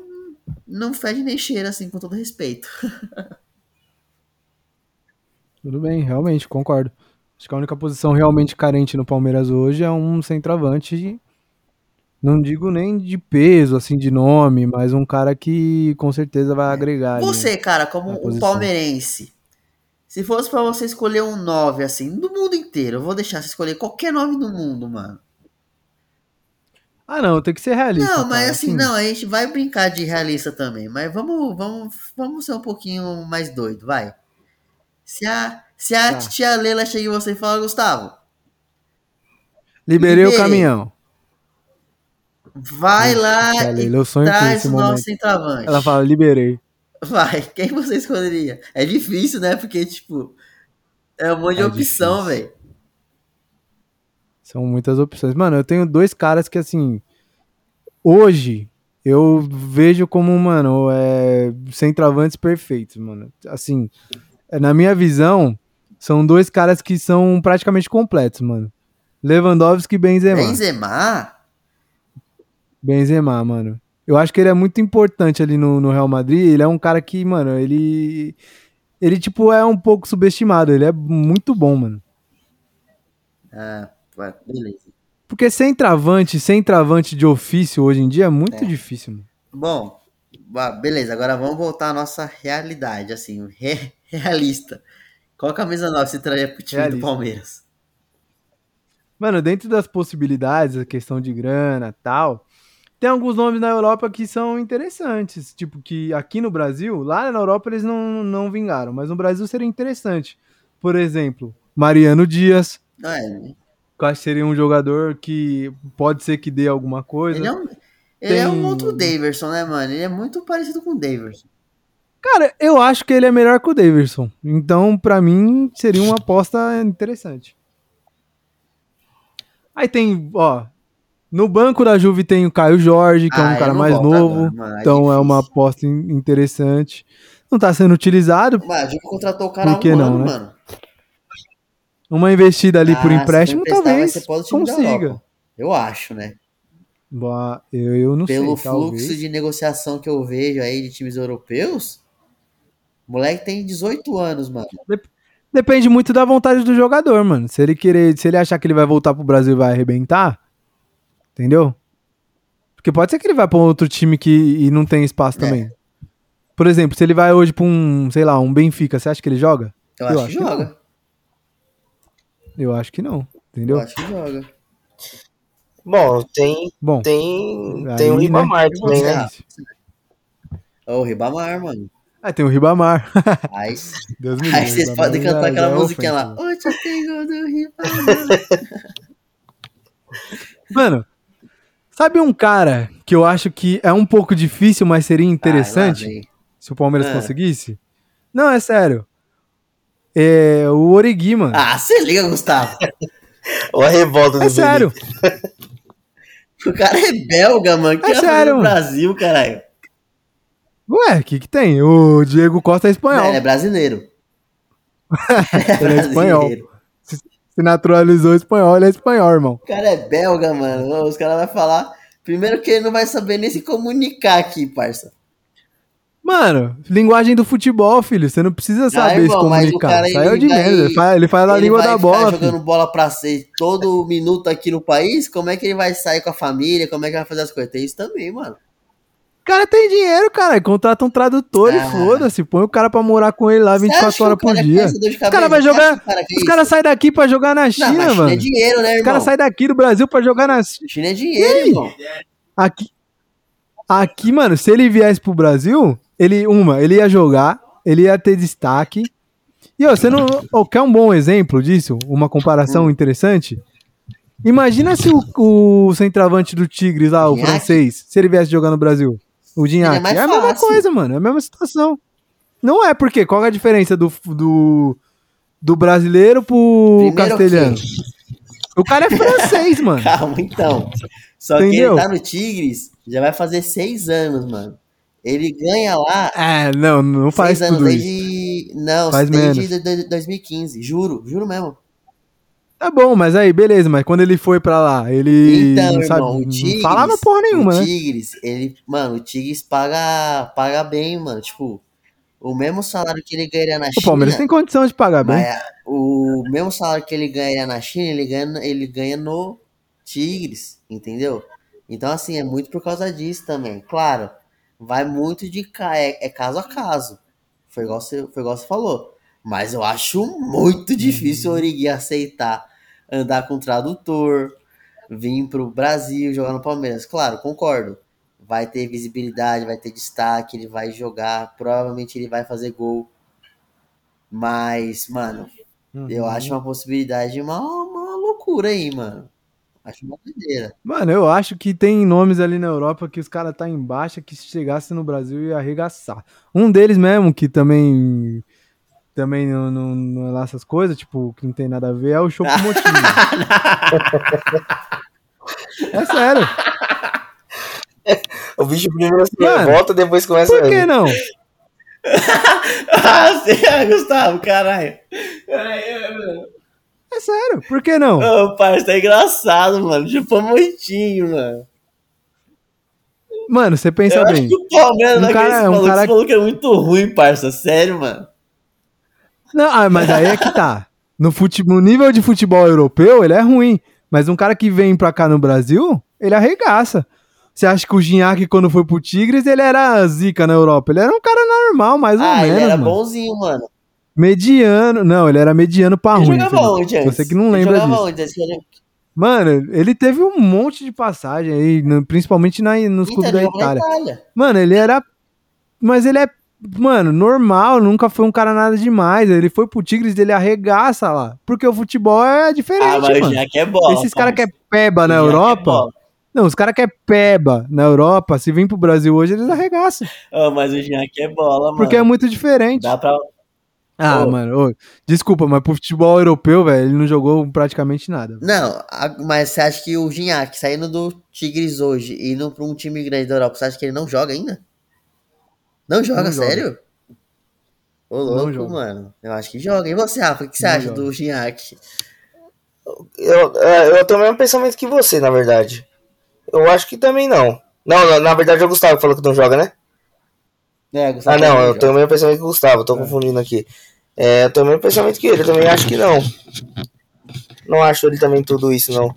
não fede nem cheira assim, com todo respeito. Tudo bem, realmente, concordo. Acho que a única posição realmente carente no Palmeiras hoje é um centroavante não digo nem de peso, assim, de nome, mas um cara que com certeza vai é. agregar. Você, ali, cara, como um palmeirense, se fosse para você escolher um 9, assim, do mundo inteiro, eu vou deixar você escolher qualquer nome do mundo, mano. Ah, não, tem que ser realista. Não, mas cara, assim, assim, não, a gente vai brincar de realista também, mas vamos, vamos, vamos ser um pouquinho mais doido, vai. Se a, se a tá. tia Leila chega em você e fala, Gustavo. Liberei, liberei. o caminhão. Vai lá e traz o nosso centroavante. Ela fala, liberei. Vai, quem você escolheria? É difícil, né? Porque, tipo, é um monte de é opção, velho. São muitas opções. Mano, eu tenho dois caras que, assim, hoje eu vejo como, mano, é, centroavantes perfeitos, mano. Assim, na minha visão, são dois caras que são praticamente completos, mano. Lewandowski e Benzema. Benzema? Benzema, mano. Eu acho que ele é muito importante ali no, no Real Madrid. Ele é um cara que, mano, ele. Ele, tipo, é um pouco subestimado. Ele é muito bom, mano. Ah, beleza. Porque sem travante, sem travante de ofício hoje em dia é muito é. difícil, mano. Bom, beleza. Agora vamos voltar à nossa realidade, assim, re realista. Qual camisa nova você traria pro time realista. do Palmeiras? Mano, dentro das possibilidades, a questão de grana tal, tem alguns nomes na Europa que são interessantes. Tipo, que aqui no Brasil, lá na Europa eles não, não vingaram, mas no Brasil seria interessante. Por exemplo, Mariano Dias. Ah, é. Que eu acho que seria um jogador que pode ser que dê alguma coisa. Ele é um, ele Tem... é um outro Daverson, né, mano? Ele é muito parecido com o Daverson. Cara, eu acho que ele é melhor que o Daverson. Então, para mim, seria uma aposta interessante. Aí tem, ó, no banco da Juve tem o Caio Jorge, que ah, é um ah, cara mais novo. Agora, então é, é, uma aposta interessante. Não tá sendo utilizado. Mas a Juve contratou o cara Por que um não, ano, né? mano. Uma investida ali ah, por empréstimo, talvez consiga. Eu acho, né? Boa, eu, eu não Pelo sei. Pelo fluxo talvez. de negociação que eu vejo aí de times europeus, o moleque tem 18 anos, mano. Depende muito da vontade do jogador, mano. Se ele querer, se ele achar que ele vai voltar pro Brasil e vai arrebentar, Entendeu? Porque pode ser que ele vá pra um outro time que e não tem espaço É. também. Por exemplo, se ele vai hoje pra um, sei lá, um Benfica, você acha que ele joga? Eu, Eu acho, acho que que joga. Eu acho que não, Eu entendeu? acho que joga. Bom, tem, Bom, tem, Aí, tem o né? Ribamar E também, né? Ô, o Ribamar, mano. ah, tem o Ribamar. Aí, Deus me aí vocês podem cantar já aquela é musiquinha lá. ofensa. Hoje eu tenho do Ribamar. Mano, sabe um cara que eu acho que é um pouco difícil, mas seria interessante Ai, vem. se o Palmeiras Ah. conseguisse? Não, é sério. É o Origui, mano. Ah, você liga, Gustavo. Olha a revolta do é sério. O cara é belga, mano. Que É é sério. Brasil, caralho. Ué, o que que tem? O Diego Costa é Não, espanhol. ele é brasileiro. Ele é espanhol. Se naturalizou espanhol, ele é espanhol, irmão. O cara é belga, mano. Os caras vão falar. Primeiro que ele não vai saber nem se comunicar aqui, parça. Mano, linguagem do futebol, filho. Você não precisa saber irmão, se mas comunicar. o ele de menos. Ele faz, ele faz a ele língua da bola, jogando filho. bola pra ser todo minuto aqui no país. Como é que ele vai sair com a família? Como é que vai fazer as coisas? Tem isso também, mano. Cara tem dinheiro, cara. Contrata um tradutor e Ah. foda-se. Põe o cara pra morar com ele lá Você acha 24 que horas por quer dia. Os caras jogar. cara Os caras saem daqui pra jogar na China, Não, mas China mano. é dinheiro, né, Os irmão? caras saem daqui do Brasil pra jogar na China. China é dinheiro, E irmão. Aqui, aqui, mano, se ele viesse pro Brasil, ele, uma, ele ia jogar, ele ia ter destaque. E ó, você não. ó, quer um bom exemplo disso? Uma comparação Hum. interessante? Imagina se o, o centroavante do Tigres lá, o Gignac? francês, se ele viesse jogar no Brasil. O. Seria mais É a mesma coisa, mano. É a mesma situação. Não é, porque qual é a diferença do, do, do brasileiro pro Primeiro castelhano? O cara é francês, mano. Calma, então. Só que Entendeu? ele tá no Tigres, já vai fazer seis anos, mano. Ele ganha lá É, não, não faz seis anos tudo isso. desde. Não, Faz desde menos. do- do- 2015. Juro, juro mesmo. Tá bom, mas aí, beleza, mas quando ele foi pra lá, ele Então, não, irmão, sabe, o não Tigres. falava porra nenhuma, o né? Tigres, ele. Mano, o Tigres paga, paga bem, mano. Tipo, o mesmo salário que ele ganharia na O China. Palmeiras tem condição de pagar bem. o mesmo salário que ele ganharia na China, ele ganha, ele ganha no Tigres, entendeu? Então, assim, é muito por causa disso também. Claro, vai muito de. É, é caso a caso. Foi igual, você, foi igual você falou. Mas eu acho muito difícil o Origui aceitar andar com tradutor, vir pro Brasil jogar no Palmeiras. Claro, concordo. Vai ter visibilidade, vai ter destaque, ele vai jogar, provavelmente ele vai fazer gol. Mas, mano, eu Uhum. acho uma possibilidade, uma, uma loucura aí, mano. Acho uma doideira. Mano, eu acho que tem nomes ali na Europa que os caras tá em baixa que se chegasse no Brasil ia arregaçar. Um deles mesmo, que também também não, não, não é lá essas coisas, tipo, que não tem nada a ver, é o Chopo Motinho. é sério. O bicho primeiro se Mano, revolta, depois começa Por a que rir. não? ah, você, Gustavo, caralho. É sério, por que não? Ô, parça, tá engraçado, mano. Chupou muitinho, mano. Mano, você pensa Eu acho bem. que o Palmeiras Um cara- esse um maluco. cara- Esse maluco é muito ruim, parça. Sério, mano. Não, ah, mas aí é que tá. No, fute... no nível de futebol europeu, ele é ruim. Mas um cara que vem pra cá no Brasil, ele arregaça. Você acha que o Gignac, quando foi pro Tigres, ele era zica na Europa? Ele era um cara normal, mais ou ah, menos, ele era mano. bonzinho, mano. Mediano. Não, ele era mediano pra Ele ruim. jogava onde? Você que não Ele lembra jogava disso. onde? Mano, ele teve um monte de passagem aí, principalmente na, nos clubes da ele Itália. Itália. Mano, ele era. Mas ele é, mano, normal, nunca foi um cara nada demais. Ele foi pro Tigres, ele arregaça lá. Porque o futebol é diferente, Ah, mas o mano. Gignac é bola. Esses caras que é peba na é Europa. bola. não, os caras que é peba na Europa, se vir pro Brasil hoje, eles arregaçam. Ô, mas o Gignac é bola, mano. Porque é muito diferente. Dá pra... Ah, Ô. mano, ô, desculpa, mas pro futebol europeu, velho, ele não jogou praticamente nada. Não, mas você acha que o Gignac saindo do Tigres hoje e indo pra um time grande da Europa, você acha que ele não joga ainda? Não joga, Não joga. sério? Ô, Não louco, joga. mano. Eu acho que joga. E você, Rafa, o que você Não acha joga. do Gignac? Eu, é, eu tenho o mesmo pensamento que você, na verdade. Eu acho que também não. Não, na, na verdade é o Gustavo que falou que não joga, né? É, Gustavo, Ah, não, eu joga. tenho o mesmo pensamento que o Gustavo, tô confundindo aqui. É, eu tenho o mesmo pensamento que ele, eu também acho que não. Não acho ele também tudo isso, não.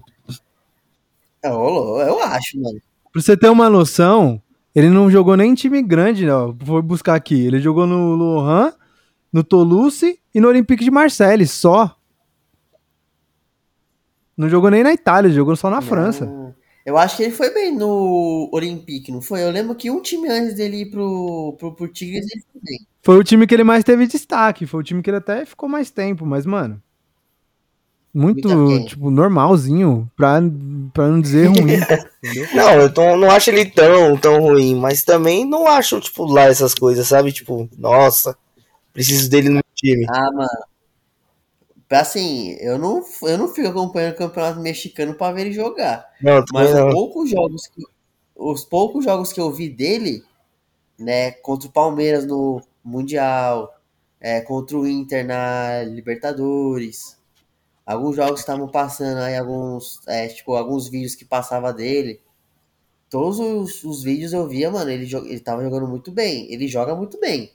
É, ô, louco, eu acho, mano. Pra você ter uma noção, ele não jogou nem em time grande, não. Vou buscar aqui. Ele jogou no Lohan, no Toulouse e no Olympique de Marseille, só. Não jogou nem na Itália, jogou só na não. França. Eu acho que ele foi bem no Olympique, não foi? Eu lembro que um time antes dele ir pro, pro, pro Tigres, ele foi bem. Foi o time que ele mais teve destaque, foi o time que ele até ficou mais tempo, mas, mano, muito, tipo, normalzinho, pra, pra não dizer ruim. não, eu tô, não acho ele tão, tão ruim, mas também não acho, tipo, lá essas coisas, sabe? Tipo, nossa, preciso dele no time. Ah, mano. Assim, eu não, eu não fico acompanhando o campeonato mexicano pra ver ele jogar. Não, mas não. Os, poucos jogos que, os poucos jogos que eu vi dele, né, contra o Palmeiras no Mundial, é, contra o Inter na Libertadores, alguns jogos estavam passando aí, alguns, é, tipo, alguns vídeos que passava dele. Todos os, os, vídeos eu via, mano, ele, ele tava jogando muito bem. Ele joga muito bem.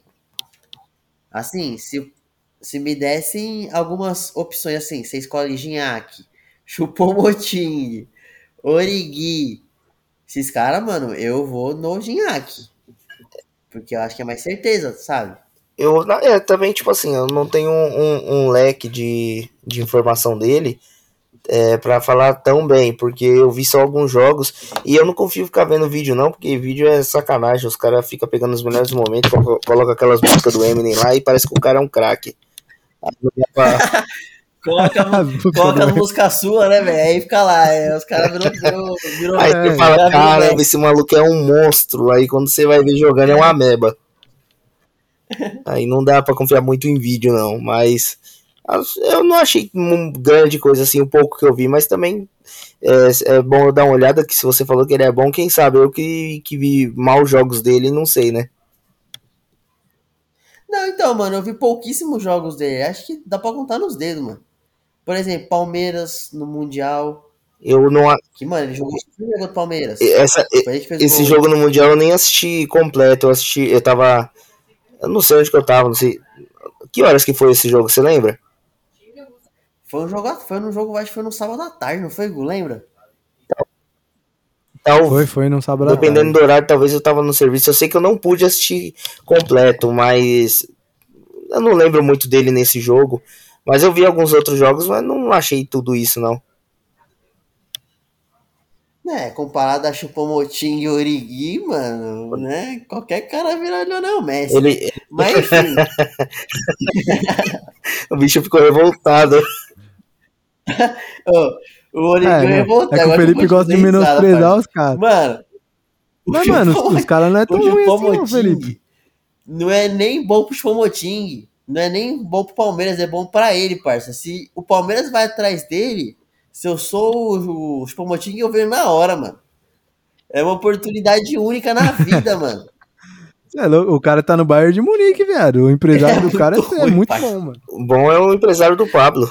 Assim, se, se me dessem algumas opções assim, você escolhe Ginhaque, Chupomoting, Origi, esses caras, mano, eu vou no Ginhaque. Porque eu acho que é mais certeza, sabe? Eu é, também, tipo assim, eu não tenho um, um, um leque de, de informação dele é, para falar tão bem, porque eu vi só alguns jogos e eu não confio ficar vendo vídeo, não, porque vídeo é sacanagem. Os caras ficam pegando os melhores momentos, coloca aquelas músicas do Eminem lá e parece que o cara é um craque. coloca, coloca a música sua, né, velho? Aí fica lá, é, os caras viram, viram, viram. Aí você fala, cara, esse maluco é um monstro. Aí quando você vai ver jogando é uma ameba. Aí não dá para confiar muito em vídeo, não. Mas eu não achei grande coisa assim, um pouco que eu vi, mas também é, é bom eu dar uma olhada. Que se você falou que ele é bom, quem sabe eu que, que vi maus jogos dele, não sei, né? Não, então, mano, eu vi pouquíssimos jogos dele. Acho que dá pra contar nos dedos, mano. Por exemplo, Palmeiras no Mundial. Eu não. Que, mano, ele jogou contra o Palmeiras. Essa, esse gol. jogo no Mundial eu nem assisti completo. Eu assisti. Eu tava eu não sei onde que eu tava, não sei. Que horas que foi esse jogo, você lembra? Foi um jogo, foi no jogo, acho que foi no sábado à tarde, não foi, lembra? Tal, foi, foi no sábado Dependendo do horário, talvez eu tava no serviço. Eu sei que eu não pude assistir completo, mas eu não lembro muito dele nesse jogo. Mas eu vi alguns outros jogos, mas não achei tudo isso, não. É, comparado a Chupomoting e Origi, mano, né? Qualquer cara vira Lionel Messi. Ele... Mas enfim. o bicho ficou revoltado. oh, o Origi é, é revoltado. É que o Felipe gosta de menosprezar os caras. Mano. Mas, mano, os caras não é tão ruim assim, não, Felipe. Não é nem bom pro Chupomoting. Não é nem bom pro Palmeiras, é bom pra ele, parça. Se o Palmeiras vai atrás dele se eu sou o, o eu vejo na hora, mano. É uma oportunidade única na vida, mano. É, o cara tá no Bayern de Munique, viado. O empresário é do cara é, muito bom, mano. O bom é o empresário do Pablo.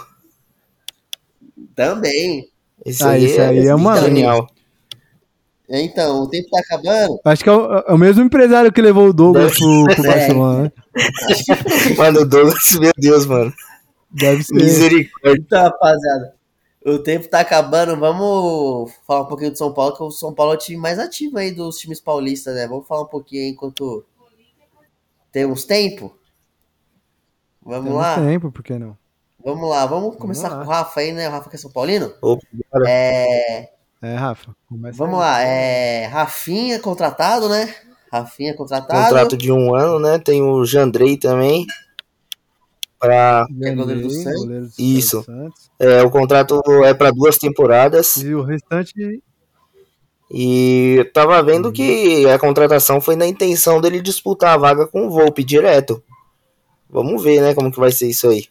Também. Esse ah, aí, é, aí é uma genial. Então, o tempo tá acabando. Acho que é o, é o mesmo empresário que levou o Douglas pro, pro Barcelona, né? mano, o Douglas, meu Deus, mano. Deve ser. Misericórdia. Então, rapaziada. O tempo tá acabando, vamos falar um pouquinho do São Paulo, que o São Paulo é o time mais ativo aí dos times paulistas, né? Vamos falar um pouquinho aí enquanto temos tempo? Vamos temos lá? tempo, por que não? Vamos lá, vamos, vamos começar lá. com o Rafa aí, né? O Rafa que é São Paulino? Opa, é... é, Rafa. Vamos aí. lá, é... Rafinha contratado, né? Rafinha contratado. Contrato de um ano, né? Tem o Jandrei também para é goleiro do Santos. Isso. É, o contrato é para duas temporadas. E o restante e eu tava vendo que a contratação foi na intenção dele disputar a vaga com o Volpe direto. Vamos ver, né, como que vai ser isso aí.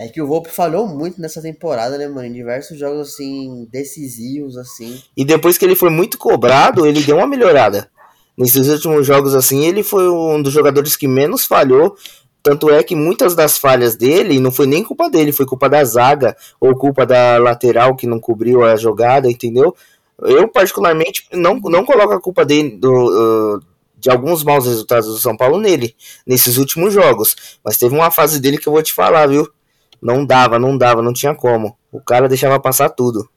É que o Volpe falhou muito nessa temporada, né, mano? Em diversos jogos, assim, decisivos, assim. E depois que ele foi muito cobrado, ele deu uma melhorada. Nesses últimos jogos, assim, ele foi um dos jogadores que menos falhou tanto é que muitas das falhas dele não foi nem culpa dele, foi culpa da zaga ou culpa da lateral que não cobriu a jogada, entendeu? Eu, particularmente, não, não coloco a culpa dele do, uh, de alguns maus resultados do São Paulo nele, nesses últimos jogos. Mas teve uma fase dele que eu vou te falar, viu? Não dava, não dava, não tinha como. O cara deixava passar tudo.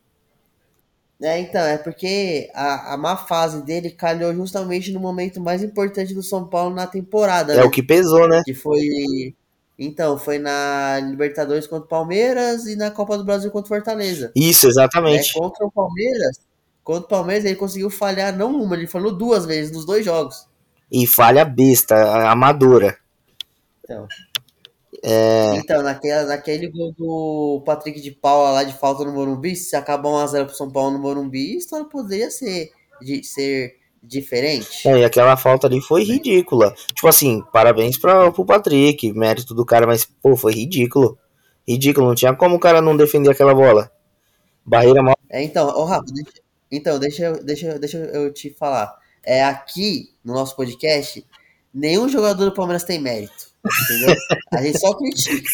É, então, é porque a, a má fase dele calhou justamente no momento mais importante do São Paulo na temporada. É né? o que pesou, né? Que foi. Então, foi na Libertadores contra o Palmeiras e na Copa do Brasil contra o Fortaleza. Isso, exatamente. É, contra o Palmeiras, contra o Palmeiras, ele conseguiu falhar não uma, ele falou duas vezes nos dois jogos. E falha besta, amadora. Então, É, então naquela, naquele gol do Patrick de Paula lá de falta no Morumbi, se acabar 1x0 pro São Paulo no Morumbi, a história poderia ser, de, ser diferente. é, e aquela falta ali foi ridícula. Tipo assim, parabéns pra, pro Patrick, mérito do cara, mas, pô, foi ridículo. Ridículo, não tinha como o cara não defender aquela bola. Barreira mal. É, então, ô Rafa, deixa, então, deixa, eu- deixa, deixa eu te falar. É aqui no nosso podcast, nenhum jogador do Palmeiras tem mérito. Entendeu? A gente só critica.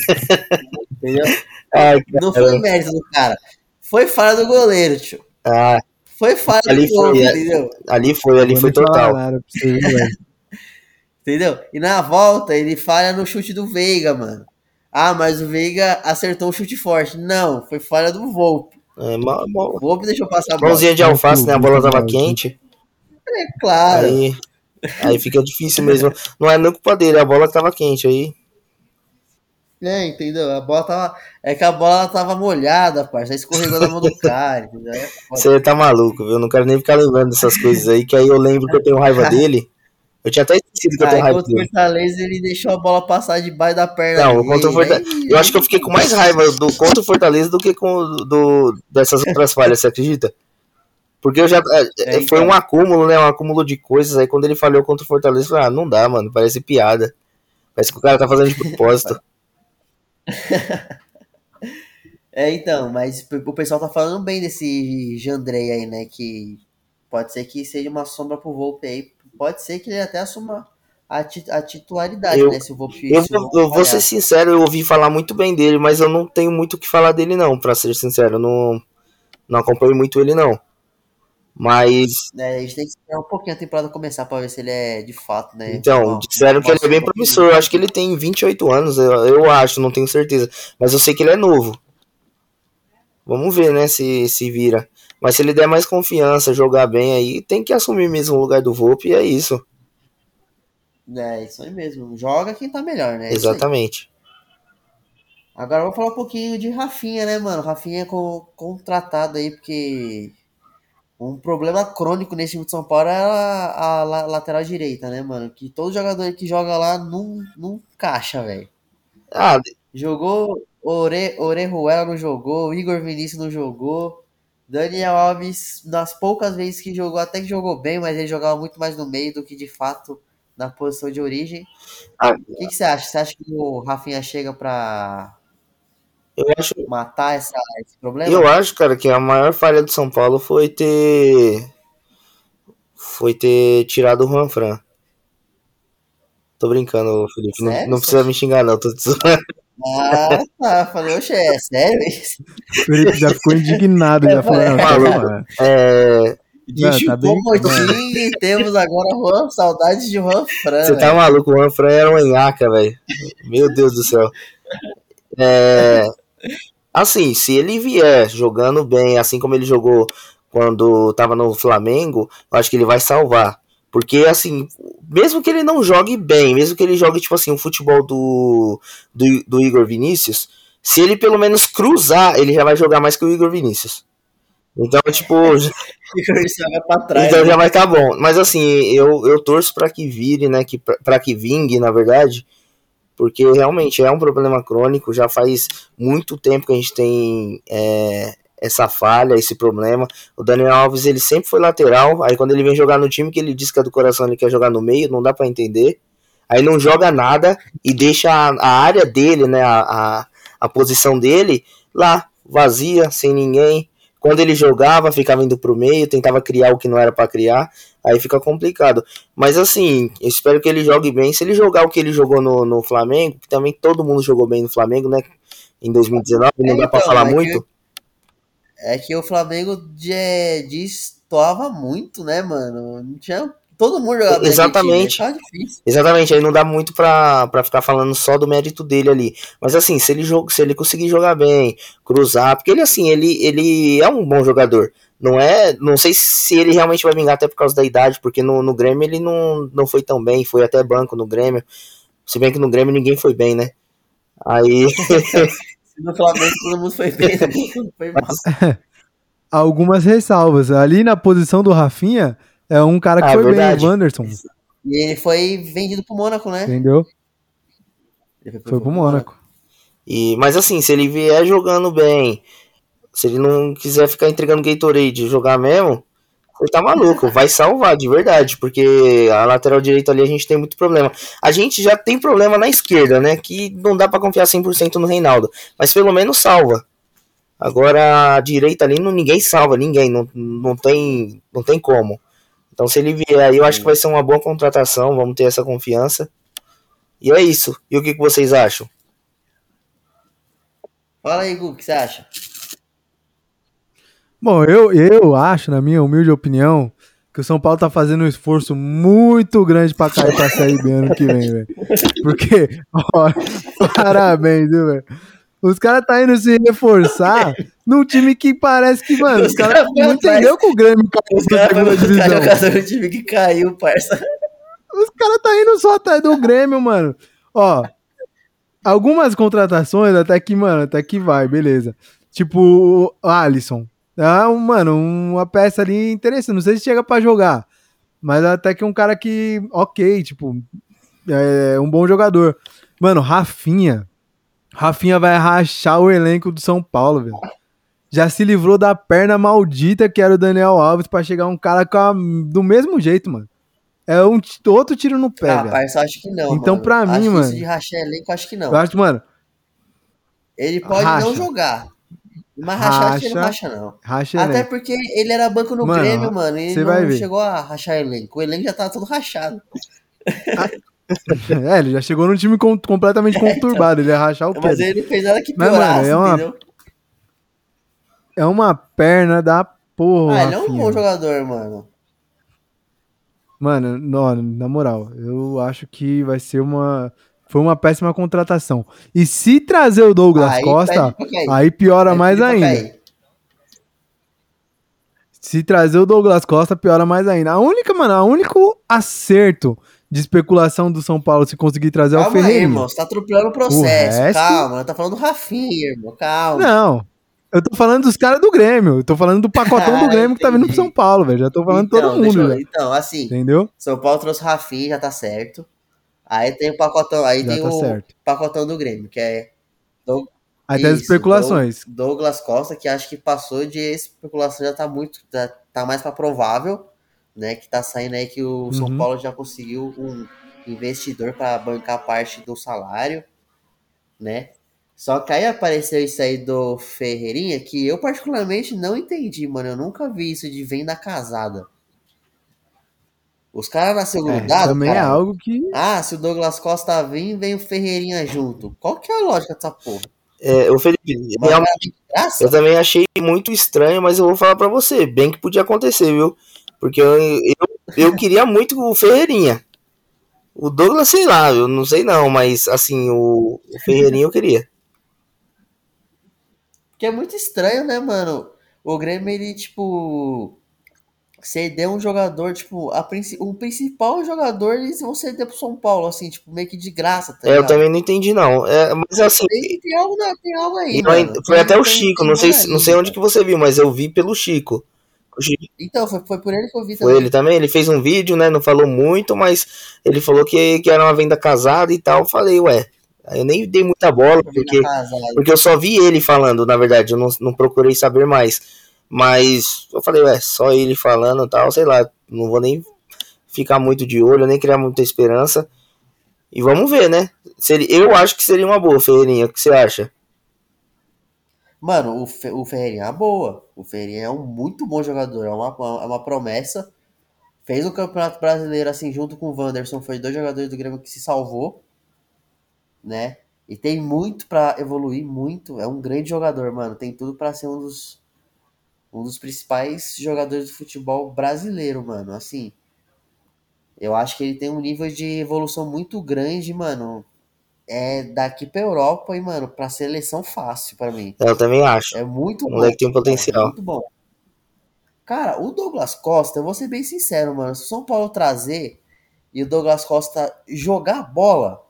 Entendeu? Ai, Não foi mérito do cara. Foi falha do goleiro, tio. ah, Foi falha Ali do gol, foi, é. entendeu? ali foi, ali foi total. Entendeu? E na volta ele falha no chute do Veiga, mano. Ah, mas o Veiga acertou o chute forte. Não, foi falha do Volpe. É, mal, mal, O Volpe deixou passar a bola. mãozinha de alface, né? A bola tava quente. É claro. Aí, aí fica difícil mesmo. Não é nem culpa dele, a bola tava quente aí. É, entendeu? A bola tava. É que a bola tava molhada, parça. Escorregou na mão do cara, entendeu? É. Você tá maluco, viu? Não quero nem ficar lembrando dessas coisas aí, que aí eu lembro que eu tenho raiva dele. Eu tinha até esquecido que eu tenho raiva contra o dele. Fortaleza ele deixou a bola passar debaixo da perna. Não, dele, contra o Fortaleza. Eu acho que eu fiquei com mais raiva do contra o Fortaleza do que com do, dessas outras falhas, você acredita? Porque eu já. é, É, foi então. um acúmulo, né? Um acúmulo de coisas. Aí quando ele falhou contra o Fortaleza, eu falei, ah, não dá, mano. Parece piada. Parece que o cara tá fazendo de propósito. É, então, mas o pessoal tá falando bem desse Jandrei aí, né? Que pode ser que seja uma sombra pro Volpe aí. Pode ser que ele até assuma a, a titularidade, Eu- né? Se o Volpe. Eu, se o Volpe eu vou ser sincero, eu ouvi falar muito bem dele, mas eu não tenho muito o que falar dele, não, pra ser sincero. Eu não, não acompanho muito ele, não. Mas, né, a gente tem que esperar um pouquinho a temporada começar pra ver se ele é de fato, né? então, disseram que ele é bem promissor. Eu acho que ele tem 28 anos, eu, eu acho, não tenho certeza. Mas eu sei que ele é novo. Vamos ver, né, se, se vira. Mas se ele der mais confiança, jogar bem aí, tem que assumir mesmo o lugar do Volpe e é isso. É, isso aí mesmo. Joga quem tá melhor, né? É. Exatamente. Agora vamos falar um pouquinho de Rafinha, né, mano? Rafinha com, contratado aí, porque um problema crônico nesse time de São Paulo é a, a la- lateral direita, né, mano? Que todo jogador que joga lá não, não caixa, velho. Ah, Jogou, Ore, Orejuela não jogou, Igor Vinícius não jogou, Daniel Alves, das poucas vezes que jogou, até que jogou bem, mas ele jogava muito mais no meio do que de fato na posição de origem. Ah. O que, que você acha? Você acha que o Rafinha chega pra eu acho, matar essa, esse problema? Eu acho, cara, que a maior falha do São Paulo foi ter. Foi ter tirado o Juan Fran. Tô brincando, Felipe. Não, não precisa me xingar, não. Tô te zoando. Ah, tá. Falei, oxe, é sério isso? O Felipe já ficou indignado, já falou, não, calma. É, De Não, tá bem- temos agora Juan, saudades de Juan Fran. você tá velho. maluco, o Juan Fran era um enhaca, velho. Meu Deus do céu. É, assim, se ele vier jogando bem, assim como ele jogou quando tava no Flamengo, eu acho que ele vai salvar. Porque, assim, mesmo que ele não jogue bem, mesmo que ele jogue, tipo assim, o futebol do, do, do Igor Vinícius, se ele pelo menos cruzar, ele já vai jogar mais que o Igor Vinícius. Então, tipo, joga pra trás. então né? já vai estar bom. Mas assim, eu, eu torço pra que vire, né? Que, pra que vingue, na verdade. Porque realmente é um problema crônico. Já faz muito tempo que a gente tem é, essa falha, esse problema. O Daniel Alves, ele sempre foi lateral. Aí quando ele vem jogar no time que ele diz que é do coração, ele quer jogar no meio, não dá pra entender. Aí não joga nada e deixa a, a área dele, né? A, a, a posição dele lá, vazia, sem ninguém. Quando ele jogava, ficava indo pro meio, tentava criar o que não era pra criar, aí fica complicado. Mas assim, eu espero que ele jogue bem. Se ele jogar o que ele jogou no, no Flamengo, que também todo mundo jogou bem no Flamengo, né? Em 2019, não É, dá pra então, falar é que- muito. É que o Flamengo de, destoava muito, né, mano? Não tinha. Todo mundo jogava bem Exatamente. naquele time, Ficava difícil. Exatamente, aí não dá muito pra, pra ficar falando só do mérito dele ali. Mas assim, se ele, joga, se ele conseguir jogar bem, cruzar, porque ele assim, ele, ele é um bom jogador. Não é. Não sei se ele realmente vai vingar até por causa da idade, porque no, no Grêmio ele não, não foi tão bem, foi até banco no Grêmio. Se bem que no Grêmio ninguém foi bem, né? Aí. no Flamengo todo mundo foi bem, foi mal. Algumas ressalvas. Ali na posição do Rafinha, é um cara que ah, foi verdade. bem, o Wanderson. E ele foi vendido pro Mônaco, né? Entendeu? Ele foi, foi pro Mônaco. E, mas assim, se ele vier jogando bem, se ele não quiser ficar entregando Gatorade e jogar mesmo, ele tá maluco, vai salvar de verdade, porque a lateral direita ali a gente tem muito problema. A gente já tem problema na esquerda, né? Que não dá para confiar 100% no Reinaldo, mas pelo menos salva. Agora a direita ali não, ninguém salva, ninguém, não, não, tem, não tem como. Então se ele vier aí, eu acho que vai ser uma boa contratação, vamos ter essa confiança. E é isso. E o que, que vocês acham? Fala aí, Gu, o que você acha? Bom, eu, eu acho, na minha humilde opinião, que o São Paulo tá fazendo um esforço muito grande pra cair pra sair bem ano que vem, velho. Porque, ó, parabéns, viu, velho? Os caras tá indo se reforçar num time que parece que, mano, os caras cara não entendeu que o Grêmio caiu pra segunda divisão. Cara, o time que caiu, parça. Os caras tá indo só atrás do Grêmio, mano. Ó, algumas contratações até que, mano, até que vai, beleza. Tipo, o Alisson. É, um, mano, uma peça ali interessante. Não sei se chega para jogar, mas até que um cara que, ok, tipo, é um bom jogador. Mano, Rafinha. Rafinha vai rachar o elenco do São Paulo, velho. Já se livrou da perna maldita que era o Daniel Alves para chegar um cara a, do mesmo jeito, mano. É um outro tiro no pé, ah, Rapaz, acho que não, Então, mano. pra mim, acho mano... de rachar elenco, acho que não. Eu acho, mano... Ele pode racha. não jogar. Mas rachar racha, ele não racha, não. Racha Até elenco. porque ele era banco no mano, Grêmio, mano. E ele não chegou a rachar elenco. O elenco já tava todo rachado. é, ele já chegou num time com, completamente é, conturbado. Ele ia rachar o quê? Mas ele fez nada que piorasse, Mas, mano, é uma, entendeu? É uma perna da porra. Ah, ele é um bom jogador, mano. Mano, não, na moral, eu acho que vai ser uma foi uma péssima contratação. E se trazer o Douglas aí Costa, aí piora aí mais ainda. Se trazer o Douglas Costa, piora mais ainda. A única, mano, a único acerto de especulação do São Paulo se conseguir trazer calma o Ferreira. irmão, você tá atropelando o processo. O resto... Calma, tá falando do Rafinha, irmão, calma. Não, eu tô falando dos caras do Grêmio. Eu tô falando do pacotão do Grêmio que tá vindo pro São Paulo, velho. Já tô falando então, todo mundo, eu... Então, assim. Entendeu? São Paulo trouxe o Rafinha, já tá certo. Aí tem o pacotão, aí Já tem tá o certo. pacotão do Grêmio, que é. Doug... Aí tem as especulações. Douglas Costa, que acho que passou de especulação, já tá muito. Já tá mais pra provável, né? Que tá saindo aí que o uhum. São Paulo já conseguiu um investidor para bancar parte do salário, né? Só que aí apareceu isso aí do Ferreirinha, que eu particularmente não entendi, mano. Eu nunca vi isso de venda casada. Os caras nasceu é, grudado, Também é cara. é algo que. Ah, se o Douglas Costa vir, vem o Ferreirinha junto. Qual que é a lógica dessa porra? É, o Felipe, realmente, eu também achei muito estranho, mas eu vou falar para você, bem que podia acontecer, viu? Porque eu, eu, eu queria muito o Ferreirinha. O Douglas, sei lá, eu não sei não, mas assim, o, o Ferreirinha eu queria. Porque é muito estranho, né, mano? O Grêmio, ele, tipo, ceder um jogador, tipo, a o principal jogador eles vão ceder pro São Paulo, assim, tipo, meio que de graça. Tá é, eu também não entendi, não. É, mas assim. Tem, tem, algo, tem algo aí. Não, foi até o Chico, não sei, não sei onde que você viu, mas eu vi pelo Chico. Então, foi, foi por ele que eu vi também. Foi ele também, ele fez um vídeo, né? Não falou muito, mas ele falou que, que era uma venda casada e tal. Eu falei, ué. Eu nem dei muita bola, porque, porque eu só vi ele falando, na verdade, eu não, não procurei saber mais. Mas eu falei, ué, só ele falando e tal, sei lá, não vou nem ficar muito de olho, nem criar muita esperança. E vamos ver, né? Seria, eu acho que seria uma boa, Ferreirinha. O que você acha? Mano, o, Fe, o Ferreirinha é uma boa. O Ferreirinha é um muito bom jogador, é uma, é uma promessa. Fez o Campeonato Brasileiro assim, junto com o Wanderson. Foi dois jogadores do Grêmio que se salvou, né? E tem muito para evoluir, muito. É um grande jogador, mano. Tem tudo para ser um dos um dos principais jogadores do futebol brasileiro, mano. Assim, eu acho que ele tem um nível de evolução muito grande, mano. É daqui pra Europa e, mano, pra seleção fácil para mim. Eu também acho. É muito o moleque tem um potencial. É muito bom. Cara, o Douglas Costa, eu vou ser bem sincero, mano. Se o São Paulo trazer e o Douglas Costa jogar bola,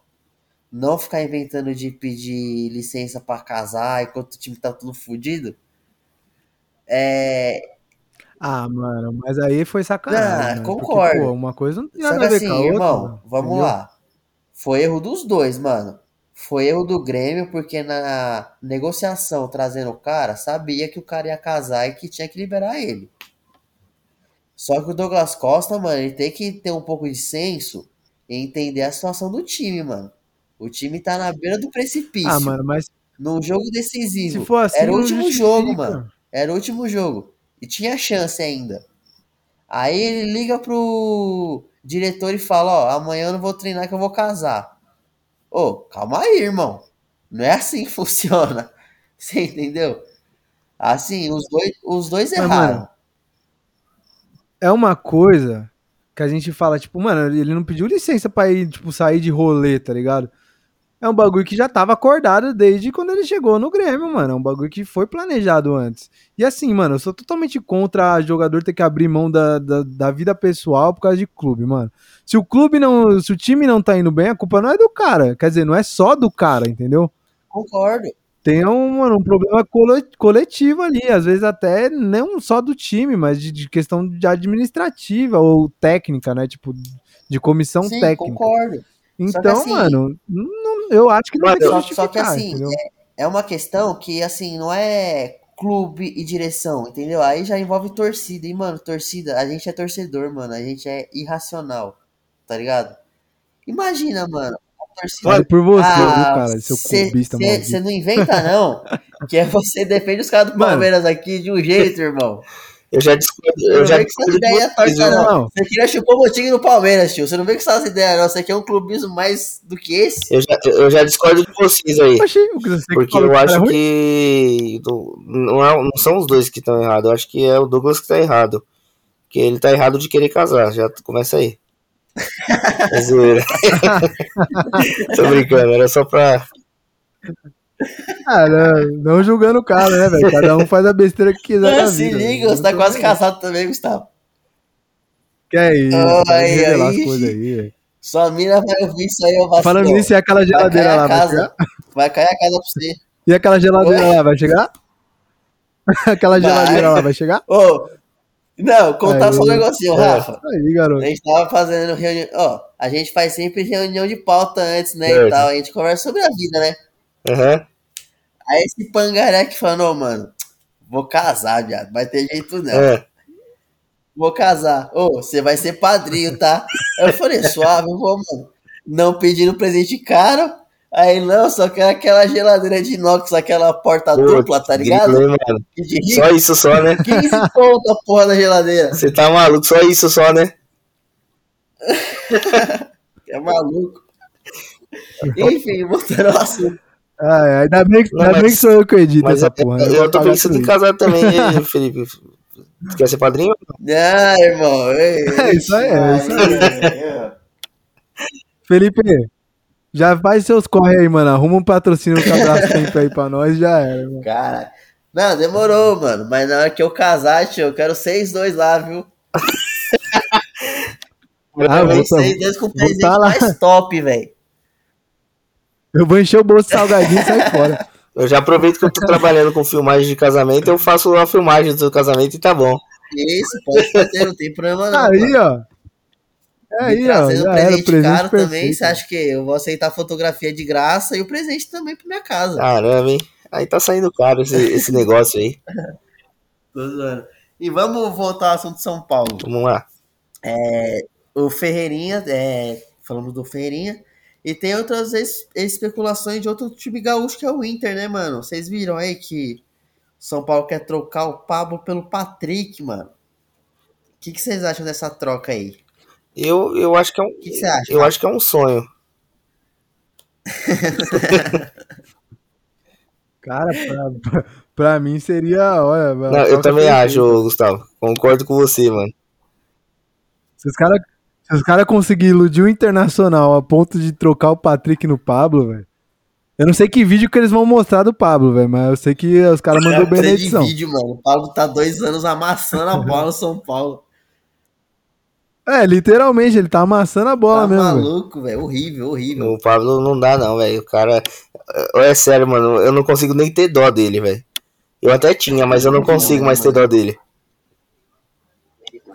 não ficar inventando de pedir licença para casar enquanto o time tá tudo fodido. É. Ah, mano, mas aí foi sacanagem. Ah, concordo. Porque, pô, uma coisa não tem nada a ver assim, com a outra, irmão, mano, vamos entendeu? lá. Foi erro dos dois, mano. Foi erro do Grêmio, porque na negociação trazendo o cara, sabia que o cara ia casar e que tinha que liberar ele. Só que o Douglas Costa, mano, ele tem que ter um pouco de senso e entender a situação do time, mano. O time tá na beira do precipício. Ah, mano, mas. Num jogo decisivo. Se for assim, Era o último jogo, mano. Era o último jogo. E tinha chance ainda. Aí ele liga pro diretor e fala: Ó, amanhã eu não vou treinar que eu vou casar. Ô, calma aí, irmão. Não é assim que funciona. Você entendeu? Assim, os dois, os dois Mas, erraram. Mano, é uma coisa que a gente fala, tipo, mano, ele não pediu licença pra ir, tipo, sair de rolê, tá ligado? É um bagulho que já tava acordado desde quando ele chegou no Grêmio, mano. É um bagulho que foi planejado antes. E assim, mano, eu sou totalmente contra jogador ter que abrir mão da, da, da, vida pessoal por causa de clube, mano. Se o clube não. Se o time não tá indo bem, a culpa não é do cara. Quer dizer, não é só do cara, entendeu? Concordo. Tem um, mano, um problema coletivo ali, às vezes até não só do time, mas de, de questão de administrativa ou técnica, né? Tipo, de comissão Sim, técnica. Concordo. Então, assim, mano, não, eu acho que não tem que Só que assim, é, é, uma questão que, assim, não é clube e direção, entendeu? Aí já envolve torcida. E, mano, torcida, a gente é torcedor, mano. A gente é irracional, tá ligado? Imagina, mano. Fale por você, ah, viu, cara? Seu clubista Você não inventa, não. que é você defende os caras do Palmeiras mano, aqui de um jeito, irmão. Eu já discordo. Eu, já discordo ideia torta, não. não. Você queria chupar o Botinho no Palmeiras, tio. Você não vê que essa ideia, não. Você quer um clubismo mais do que esse? Eu já, eu já discordo de vocês aí. porque eu acho que. Não, é, não são os dois que estão errados. Eu acho que é o Douglas que está errado. Que ele está errado de querer casar. Já começa aí. É zoeira. Tô brincando, era só pra. Ah, não, não julgando o cara, né, velho? Cada um faz a besteira que quiser. Não, se vida, liga, você tá quase casado também, Gustavo. Que é isso? Oh, aí, aí. as coisas aí. Sua mina vai ouvir isso aí, eu Falando nisso, e aquela geladeira lá, casa, vai? Vai cair a casa pra você. E aquela geladeira Oi? lá, vai chegar? aquela vai. geladeira lá, vai chegar? Ô, oh, não, contar aí, só um negocinho, é. Rafa. Aí, garoto. A gente tava fazendo reunião, ó, a gente faz sempre reunião de pauta antes, né, é. e tal, a gente conversa sobre a vida, né? Uhum. Aí esse pangaré que falou, mano, vou casar, viado. Vai ter jeito não. É. Vou casar. Ô, oh, você vai ser padrinho, tá? Eu falei, suave, vou, mano. Não pedindo presente caro. Aí não, só quero aquela geladeira de inox, aquela porta Pô, dupla, tá ligado? Grito, mano. Só isso só, né? 15 conto a porra da geladeira. Você tá maluco, só isso só, né? é maluco. Enfim, voltando ao assunto. Ah, ainda bem, que, ainda bem que sou eu que edito essa é, porra. Eu, eu tô pensando em casar também, Felipe. Tu quer ser padrinho? Não, irmão. Ei, é isso aí, é isso aí. Felipe, já faz seus corre aí, mano. Arruma um patrocínio com a tempo aí pra nós já era. Mano. Cara, não, demorou, mano. Mas na hora que eu casar, tio, eu quero seis dois lá, viu? ah, vou, seis dois com presente tá mais top, velho. Eu vou encher o bolso de salgadinho e sair fora. Eu já aproveito que eu tô trabalhando com filmagem de casamento, eu faço uma filmagem do seu casamento e tá bom. Isso, pode fazer, não tem problema não. Aí, ó. É aí, ó. Já presente, presente caro perfeito. também, você acha que eu vou aceitar fotografia de graça e o presente também pra minha casa. Caramba, hein? Aí tá saindo caro esse, esse negócio aí. Tô zoando. E vamos voltar ao assunto de São Paulo. Vamos lá. É, o Ferreirinha, é, falando do Ferreirinha, e tem outras es especulações de outro time gaúcho que é o Inter, né, mano? Vocês viram aí que São Paulo quer trocar o Pablo pelo Patrick, mano. O que, que vocês acham dessa troca aí? Eu, eu acho que é um. Que, você acha? Eu acho que é um sonho. Cara, pra, pra, mim seria. Olha, Não, eu também acho, Gustavo. Concordo com você, mano. Se os caras se os caras conseguirem iludir o Internacional a ponto de trocar o Patrick no Pablo, velho, Eu não sei que vídeo que eles vão mostrar do Pablo, velho, mas eu sei que os caras mandou bem na edição. vídeo, mano. O Pablo tá dois anos amassando a bola no São Paulo. É, literalmente, ele tá amassando a bola tá mesmo. Tá maluco, velho. Horrível, horrível. O Pablo não dá, não, velho. O cara. É sério, mano. Eu não consigo nem ter dó dele, velho. Eu até tinha, mas eu não consigo mais ter dó dele.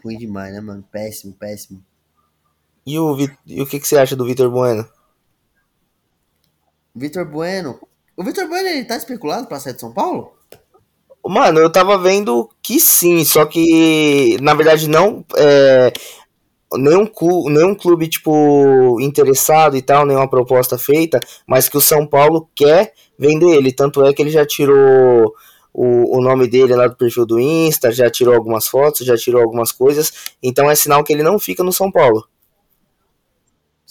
Ruim demais, né, mano? Péssimo, péssimo. E o, e o que, que você acha do Vitor Bueno? Vitor Bueno. O Vitor Bueno, ele tá especulado pra sair de São Paulo? Mano, eu tava vendo que sim, só que na verdade não. É, nenhum, clube, nenhum clube, tipo, interessado e tal, nenhuma proposta feita, mas que o São Paulo quer vender ele. Tanto é que ele já tirou o, o nome dele lá do perfil do Insta, já tirou algumas fotos, já tirou algumas coisas. Então é sinal que ele não fica no São Paulo.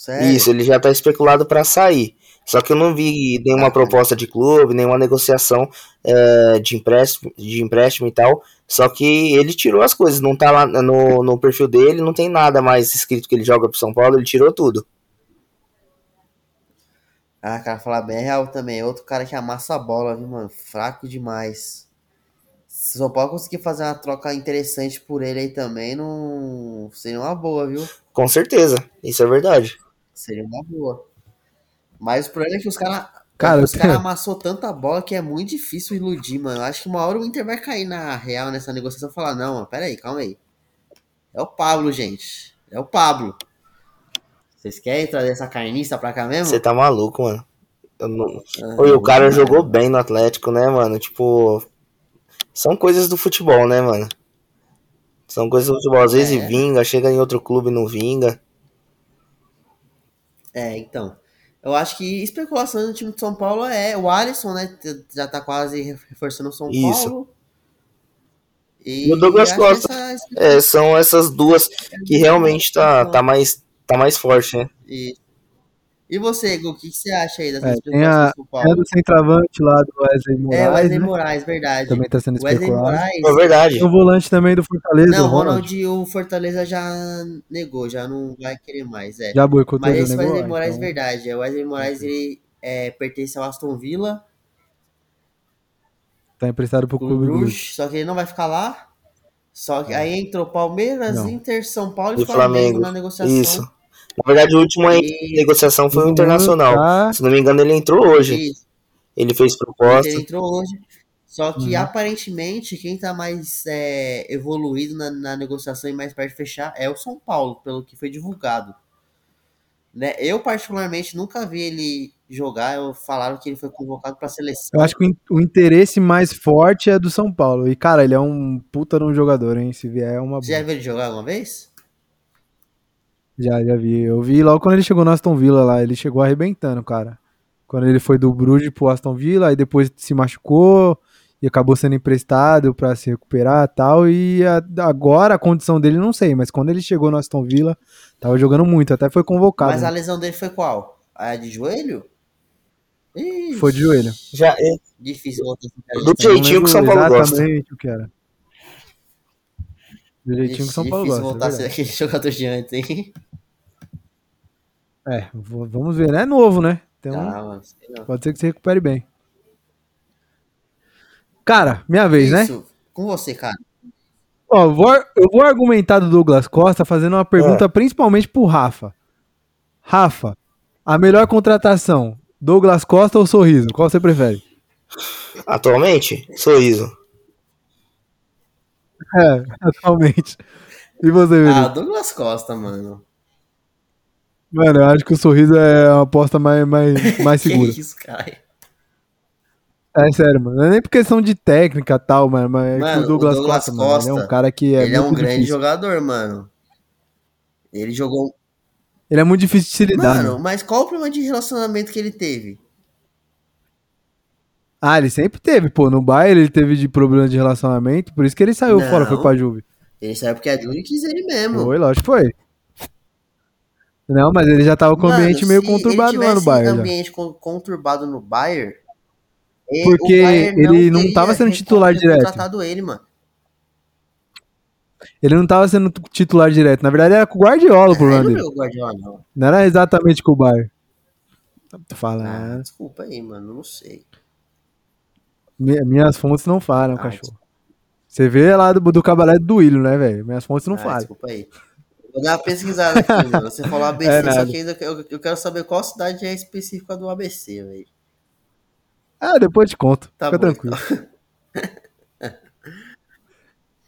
Sério? Isso, ele já tá especulado para sair. Só que eu não vi nenhuma proposta de clube, nenhuma negociação é, de, empréstimo, de empréstimo e tal. Só que ele tirou as coisas, não tá lá no, no perfil dele, não tem nada mais escrito que ele joga pro São Paulo, ele tirou tudo. Ah, cara, falar bem é real também. Outro cara que amassa a bola, viu, mano? Fraco demais. Se o São Paulo conseguir fazer uma troca interessante por ele aí também, não seria uma boa, viu? Com certeza, isso é verdade. Seria uma boa. Mas o problema é que os caras. Cara, os caras amassou tanta bola que é muito difícil iludir, mano. Eu acho que uma hora o Inter vai cair na real nessa negociação e falar: não, mano, pera aí, calma aí. É o Pablo, gente. É o Pablo. Vocês querem trazer essa carniça pra cá mesmo? Você tá maluco, mano. Não... Ah, Oi, o cara jogou bem no Atlético, né, mano? Tipo. São coisas do futebol, né, mano? São coisas do futebol. Às vezes é. vinga, chega em outro clube e não vinga. É, então. Eu acho que especulação do time de São Paulo é o Alisson, né? Já tá quase reforçando o São Isso. Paulo. E, o Douglas Costa. Essa... É, são essas duas que realmente tá, tá, mais, tá mais forte, né? Isso. E você, Gu, o que, que, você acha aí das é, a, do São Paulo? É do centroavante lá do Wesley Moraes. É, Wesley né? Moraes, verdade. Também tá sendo Wesley especulado. Moraes. É verdade. O volante também do Fortaleza. Não, o Ronald, o Fortaleza já negou, já não vai querer mais. É. Já boicotou, Mas esse Wesley negou, Moraes, então... verdade. É, o Wesley Moraes, ele é, pertence ao Aston Villa. Tá emprestado pro Clube Bruges. Só que ele não vai ficar lá. Só que aí entrou Palmeiras, não. Inter, São Paulo e, e Flamengo, Flamengo na negociação. Isso. Na verdade, a última e... negociação foi o Internacional. Tá. Se não me engano, ele entrou hoje. Isso. Ele fez proposta. Ele entrou hoje. Só que uhum. aparentemente quem tá mais é, evoluído na, na, negociação e mais perto de fechar é o São Paulo, pelo que foi divulgado. Né? Eu, particularmente, nunca vi ele jogar. Eu falaram que ele foi convocado para seleção. Eu acho que o interesse mais forte é do São Paulo. E, cara, ele é um puta de um jogador, hein? Se vier, é uma. Você já viu ele jogar alguma vez? Já, já vi. Eu vi logo quando ele chegou no Aston Villa lá, ele chegou arrebentando, cara. Quando ele foi do Bruges pro Aston Villa, aí depois se machucou e acabou sendo emprestado para se recuperar e tal. E a, agora a condição dele não sei, mas quando ele chegou no Aston Villa, tava jogando muito, até foi convocado. Mas né? a lesão dele foi qual? A de joelho? Ixi, foi de joelho. Já é. Difícil Do jeitinho que o São Paulo gosta. Exatamente o que era. Do jeitinho que São Paulo gosta. voltar é a ser aquele jogador de antes, hein? É, vamos ver, né? É novo, né? Então, ah, pode ser que se recupere bem. Cara, minha vez, né? Isso. né? Com você, cara. Ó, eu vou, eu vou argumentar do Douglas Costa fazendo uma pergunta é. principalmente pro Rafa. Rafa, a melhor contratação, Douglas Costa ou Sorriso? Qual você prefere? Atualmente, Sorriso. É, atualmente. E você, Felipe? Ah, Douglas Costa, mano. Mano, eu acho que o sorriso é uma aposta mais, mais, mais segura. que isso? É sério, mano. Não é nem por questão de técnica e tal, mano, mas é mano, o Douglas, o Douglas Costa, Costa mano, é um cara que é Ele é um grande difícil. jogador, mano. Ele jogou. Ele é muito difícil de se lidar. Mano, mano, mas qual o problema de relacionamento que ele teve? Ah, ele sempre teve, pô. No Bayern ele teve de problema de relacionamento, por isso que ele saiu não, fora, foi pra Juve. Ele saiu porque a Juve quis ele mesmo. Foi, lógico que foi. Não, mas ele já tava com o ambiente meio conturbado lá no Bayern. ambiente já. conturbado no Bayern. Porque Bayern ele não, não tava sendo titular direto. Tratado ele, mano. Ele não tava sendo titular direto. Na verdade, era com o Guardiola o problema dele. Não, Guardiola, não. não era exatamente com o Bayern. Tô falando. Ah, desculpa aí, mano, não sei. Minhas fontes não falam, ah, cachorro. Você vê lá do, do cabaré do William, né, velho? Minhas fontes não ah, falam. Desculpa aí. Vou dar uma pesquisada aqui, mano. Você falou ABC, é só que ainda eu, eu, quero saber qual cidade é específica do ABC, velho. Ah, depois te conto. Tá Fica bom, tranquilo. Então.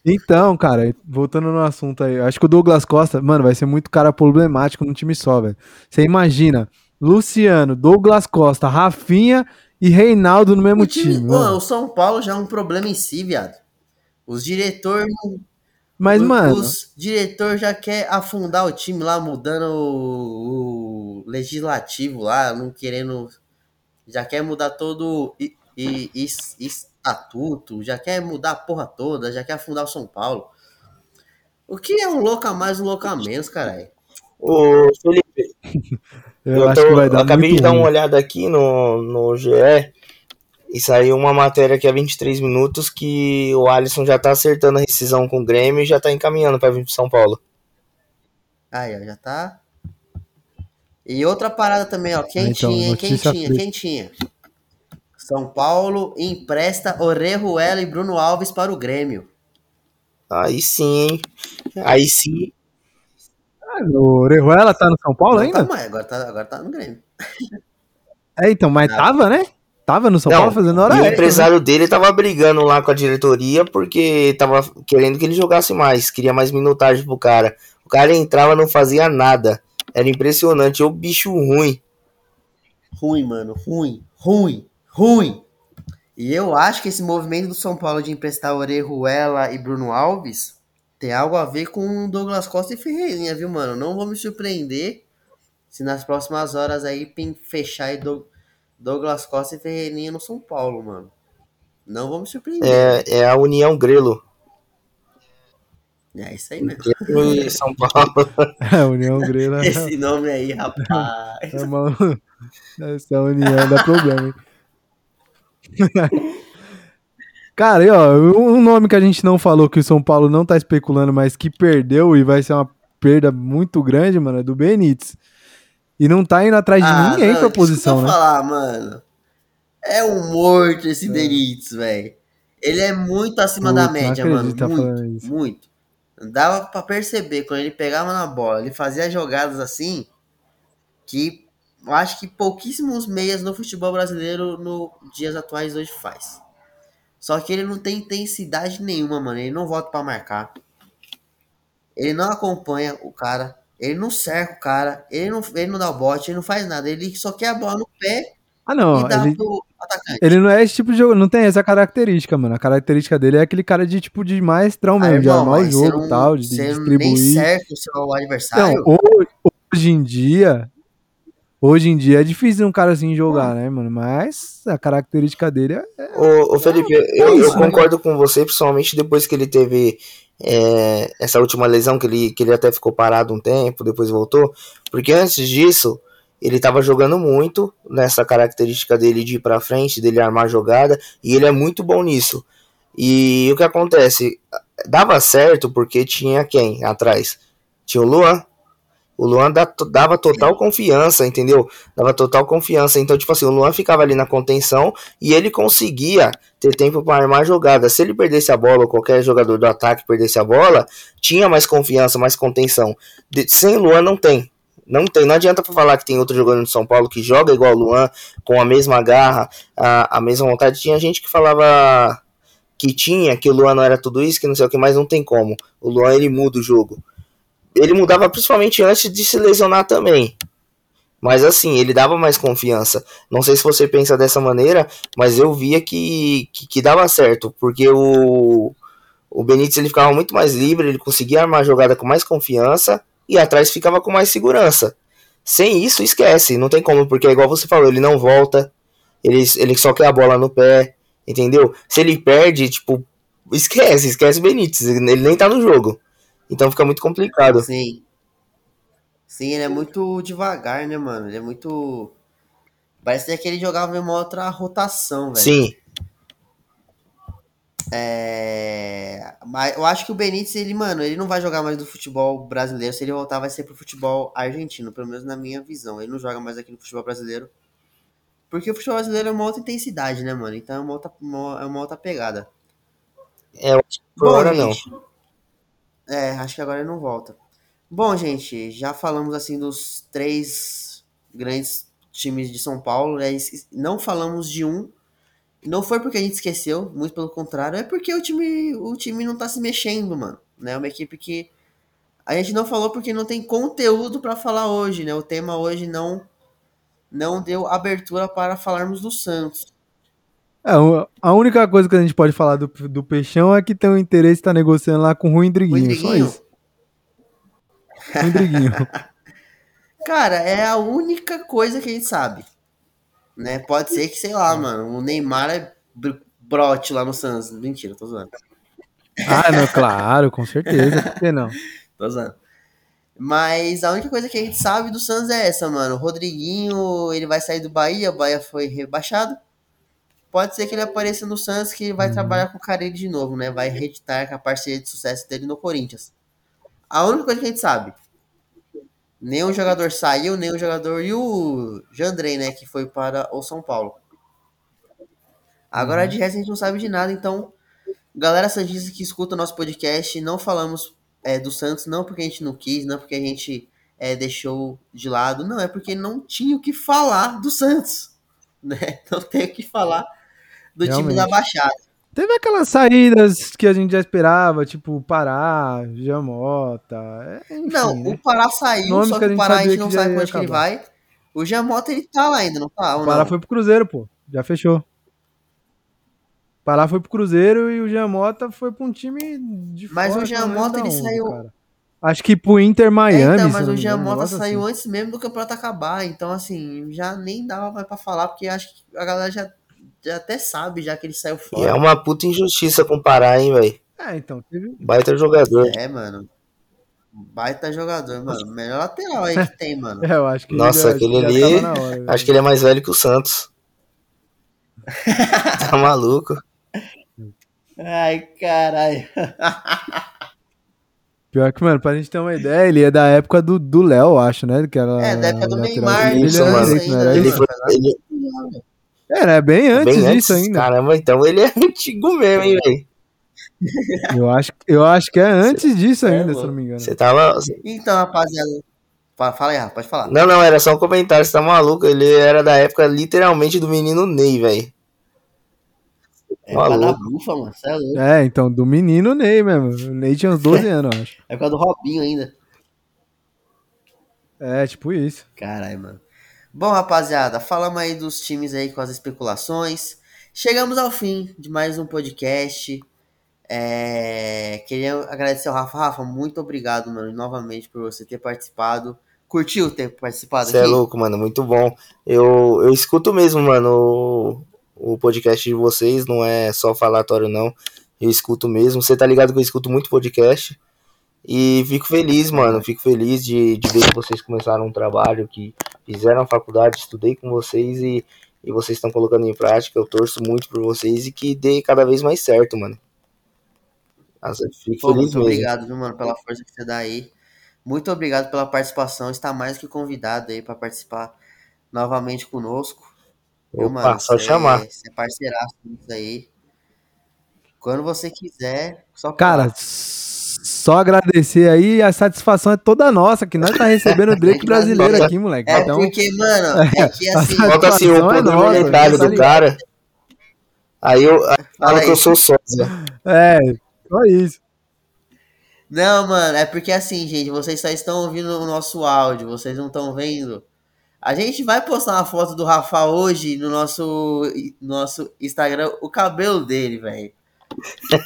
então, cara, voltando no assunto aí, acho que o Douglas Costa, mano, vai ser muito cara problemático no time só, velho. Você imagina, Luciano, Douglas Costa, Rafinha e Reinaldo no mesmo o time. time o São Paulo já é um problema em si, viado. Os diretores. Mas, os, mano. Os diretor já quer afundar o time lá, mudando o, o, legislativo lá, não querendo. Já quer mudar todo o estatuto, já quer mudar a porra toda, já quer afundar o São Paulo. O que é um louco a mais, um louco a menos, caralho? Ô, Felipe. eu, eu, tô, eu acabei de dar uma olhada aqui no, no GE e saiu uma matéria aqui há 23 minutos que o Alisson já tá acertando a rescisão com o Grêmio e já tá encaminhando para vir pro São Paulo. Aí, ó, já tá. E outra parada também, ó, quentinha, então, quentinha, quentinha. São Paulo empresta Orejuela e Bruno Alves para o Grêmio. Aí sim, hein? Aí sim. O Orejuela tá no São Paulo Não ainda? Tá agora tá, agora tá no Grêmio. É, então, mas tava, né? Tava no São não, Paulo fazendo hora E o empresário né? dele tava brigando lá com a diretoria porque tava querendo que ele jogasse mais, queria mais minutagem pro cara. O cara entrava não fazia nada. Era impressionante, o bicho ruim. Ruim, mano, ruim, ruim, ruim. E eu acho que esse movimento do São Paulo de emprestar Orejuela e Bruno Alves tem algo a ver com Douglas Costa e Ferreirinha, viu, mano? Não vou me surpreender se nas próximas horas aí fechar e do Douglas Costa e Ferreirinha no São Paulo, mano. Não vou me surpreender. É, é a União Grelo. É isso aí mesmo. E São Paulo. É, União Grelo. É Esse nome aí, rapaz. É uma... Essa união dá problema, hein? Cara, e ó, um nome que a gente não falou que o São Paulo não tá especulando, mas que perdeu e vai ser uma perda muito grande, mano, é do Benítez. E não tá indo atrás de ah, ninguém não, pra posição, né? falar, mano. É um morto esse é. Benítez, velho. Ele é muito acima da média, mano. Muito, muito. Dava pra perceber quando ele pegava na bola, ele fazia jogadas assim que eu acho que pouquíssimos meias no futebol brasileiro no dias atuais hoje faz. Só que ele não tem intensidade nenhuma, mano. Ele não volta para marcar. Ele não acompanha o cara. Ele não cerca o cara, ele não, ele não dá o bote, ele não faz nada, ele só quer a bola no pé ah, não, e dá ele, pro atacante. Ele não é esse tipo de jogo, não tem essa característica, mano. A característica dele é aquele cara de tipo de maestrão mesmo, ah, de armar o jogo e tal, de, de distribuir. Nem cerca o seu adversário. Então, hoje, hoje em dia, Hoje em dia é difícil um cara assim jogar, né, mano? Mas a característica dele é. Ô, ô Felipe, é eu, isso, eu né? concordo com você, principalmente depois que ele teve é, essa última lesão, que ele, que ele até ficou parado um tempo, depois voltou. Porque antes disso, ele tava jogando muito nessa característica dele de ir pra frente, dele armar jogada, e ele é muito bom nisso. E o que acontece? Dava certo porque tinha quem atrás? Tinha o Luan, o Luan dava total confiança, entendeu? Dava total confiança. Então, tipo assim, o Luan ficava ali na contenção e ele conseguia ter tempo para armar jogada. Se ele perdesse a bola, ou qualquer jogador do ataque perdesse a bola, tinha mais confiança, mais contenção. De, sem Luan não tem. Não tem. Não adianta falar que tem outro jogador de São Paulo que joga igual o Luan, com a mesma garra, a, a mesma vontade. Tinha gente que falava que tinha, que o Luan não era tudo isso, que não sei o que, mas não tem como. O Luan ele muda o jogo ele mudava principalmente antes de se lesionar também. Mas assim, ele dava mais confiança. Não sei se você pensa dessa maneira, mas eu via que, que, que dava certo, porque o, o Benítez ele ficava muito mais livre, ele conseguia armar a jogada com mais confiança e atrás ficava com mais segurança. Sem isso, esquece, não tem como, porque é igual você falou, ele não volta, ele, ele só quer a bola no pé, entendeu? Se ele perde, tipo, esquece, esquece o Benítez, ele nem tá no jogo. Então fica muito complicado. Sim. Sim, ele é muito devagar, né, mano? Ele é muito. Parece que ele jogava em uma outra rotação, velho. Sim. É... Mas eu acho que o Benítez, ele, mano, ele não vai jogar mais do futebol brasileiro. Se ele voltar, vai ser pro futebol argentino, pelo menos na minha visão. Ele não joga mais aqui no futebol brasileiro. Porque o futebol brasileiro é uma outra intensidade, né, mano? Então é uma outra, uma, é uma outra pegada. É, por hora não. É, acho que agora ele não volta. Bom, gente, já falamos assim dos três grandes times de São Paulo, né? Não falamos de um. Não foi porque a gente esqueceu, muito pelo contrário, é porque o time, o time não tá se mexendo, mano. Né? É uma equipe que a gente não falou porque não tem conteúdo para falar hoje, né? O tema hoje não não deu abertura para falarmos do Santos. É, a única coisa que a gente pode falar do, do Peixão é que tem um interesse estar tá negociando lá com o Rui Driguinho, só isso. Rui Driguinho. Cara, é a única coisa que a gente sabe. Né? Pode ser que, sei lá, mano, o Neymar é brote lá no Santos. Mentira, tô zoando. Ah, não, claro, com certeza. Por que não? tô zoando. Mas a única coisa que a gente sabe do Santos é essa, mano. O Rodriguinho, ele vai sair do Bahia, o Bahia foi rebaixado. Pode ser que ele apareça no Santos que vai uhum. trabalhar com o Carille de novo, né? Vai reeditar com a parceria de sucesso dele no Corinthians. A única coisa que a gente sabe. Nenhum jogador saiu, nenhum jogador. E o Jandrei, né? Que foi para o São Paulo. Agora uhum. de resto a gente não sabe de nada, então. Galera Santista que escuta o nosso podcast, não falamos é, do Santos, não porque a gente não quis, não porque a gente é, deixou de lado, não, é porque não tinha o que falar do Santos, né? Não tem o que falar do Realmente. time da Baixada. Teve aquelas saídas que a gente já esperava, tipo Pará, Jamota. É, enfim, não, né? o Pará saiu, Nomes só que, que o Pará a gente não sabe onde que ele vai. O Jamota ele tá lá ainda, não tá? O Pará não? foi pro Cruzeiro, pô. Já fechou. Pará foi pro Cruzeiro e o Jamota foi pra um time de Mas fora, o Jamota ele saiu. Cara. Acho que pro Inter Miami. É, então, mas o Jamota saiu assim. antes mesmo do campeonato acabar. Então, assim, já nem dava mais pra falar, porque acho que a galera já, já até sabe já que ele saiu fora. E é uma puta injustiça comparar, hein, velho. É, então. Teve... Baita jogador. É, mano. Baita jogador, mano. Melhor lateral aí que tem, mano. É, eu acho que Nossa, já, aquele ali. Hora, acho que ele é mais velho que o Santos. tá maluco. Ai, caralho. Pior que, mano, pra gente ter uma ideia, ele é da época do, do Léo, acho, né? Que era é, da época do Neymar. Ele. Ainda, era ele foi, ele... Era é bem antes bem disso antes, ainda. Caramba, então ele é antigo mesmo, hein, velho? Eu acho, eu acho que é antes disso ainda, é, se não me engano. Você tava. Então, rapaziada. Fala aí, pode falar. Não, não, era só um comentário, você tá maluco. Ele era da época literalmente do menino Ney, velho. É da bufa, mano. Você é louco. É, então, do menino Ney mesmo. O Ney tinha uns 12 anos, eu acho. É por causa do Robinho ainda. É, tipo isso. Caralho, mano. Bom, rapaziada, falamos aí dos times aí com as especulações. Chegamos ao fim de mais um podcast. É... Queria agradecer ao Rafa. Rafa, muito obrigado, mano, novamente por você ter participado. Curtiu ter participado Você é louco, mano, muito bom. Eu, eu escuto mesmo, mano, o podcast de vocês, não é só falatório não. Eu escuto mesmo. Você tá ligado que eu escuto muito podcast. E fico feliz, mano. Fico feliz de, de ver que vocês começaram um trabalho, que fizeram a faculdade, estudei com vocês e, e vocês estão colocando em prática. Eu torço muito por vocês e que dê cada vez mais certo, mano. Nossa, fico Pô, feliz muito mesmo. obrigado, viu, mano, pela força que você dá aí. Muito obrigado pela participação. Está mais que convidado aí para participar novamente conosco. Opa, mano, só cê, chamar. Você é parceiraço nisso aí. Quando você quiser, só Cara, só agradecer aí, a satisfação é toda nossa, que nós tá recebendo o Drake brasileiro aqui, moleque. É então, porque, mano, é que assim... Falta assim, o é monetário do cara. Aí eu falo que eu sou sócio. É, só isso. Não, mano, é porque assim, gente, vocês só estão ouvindo o nosso áudio, vocês não estão vendo a gente vai postar uma foto do Rafa hoje no nosso, nosso Instagram, o cabelo dele, velho.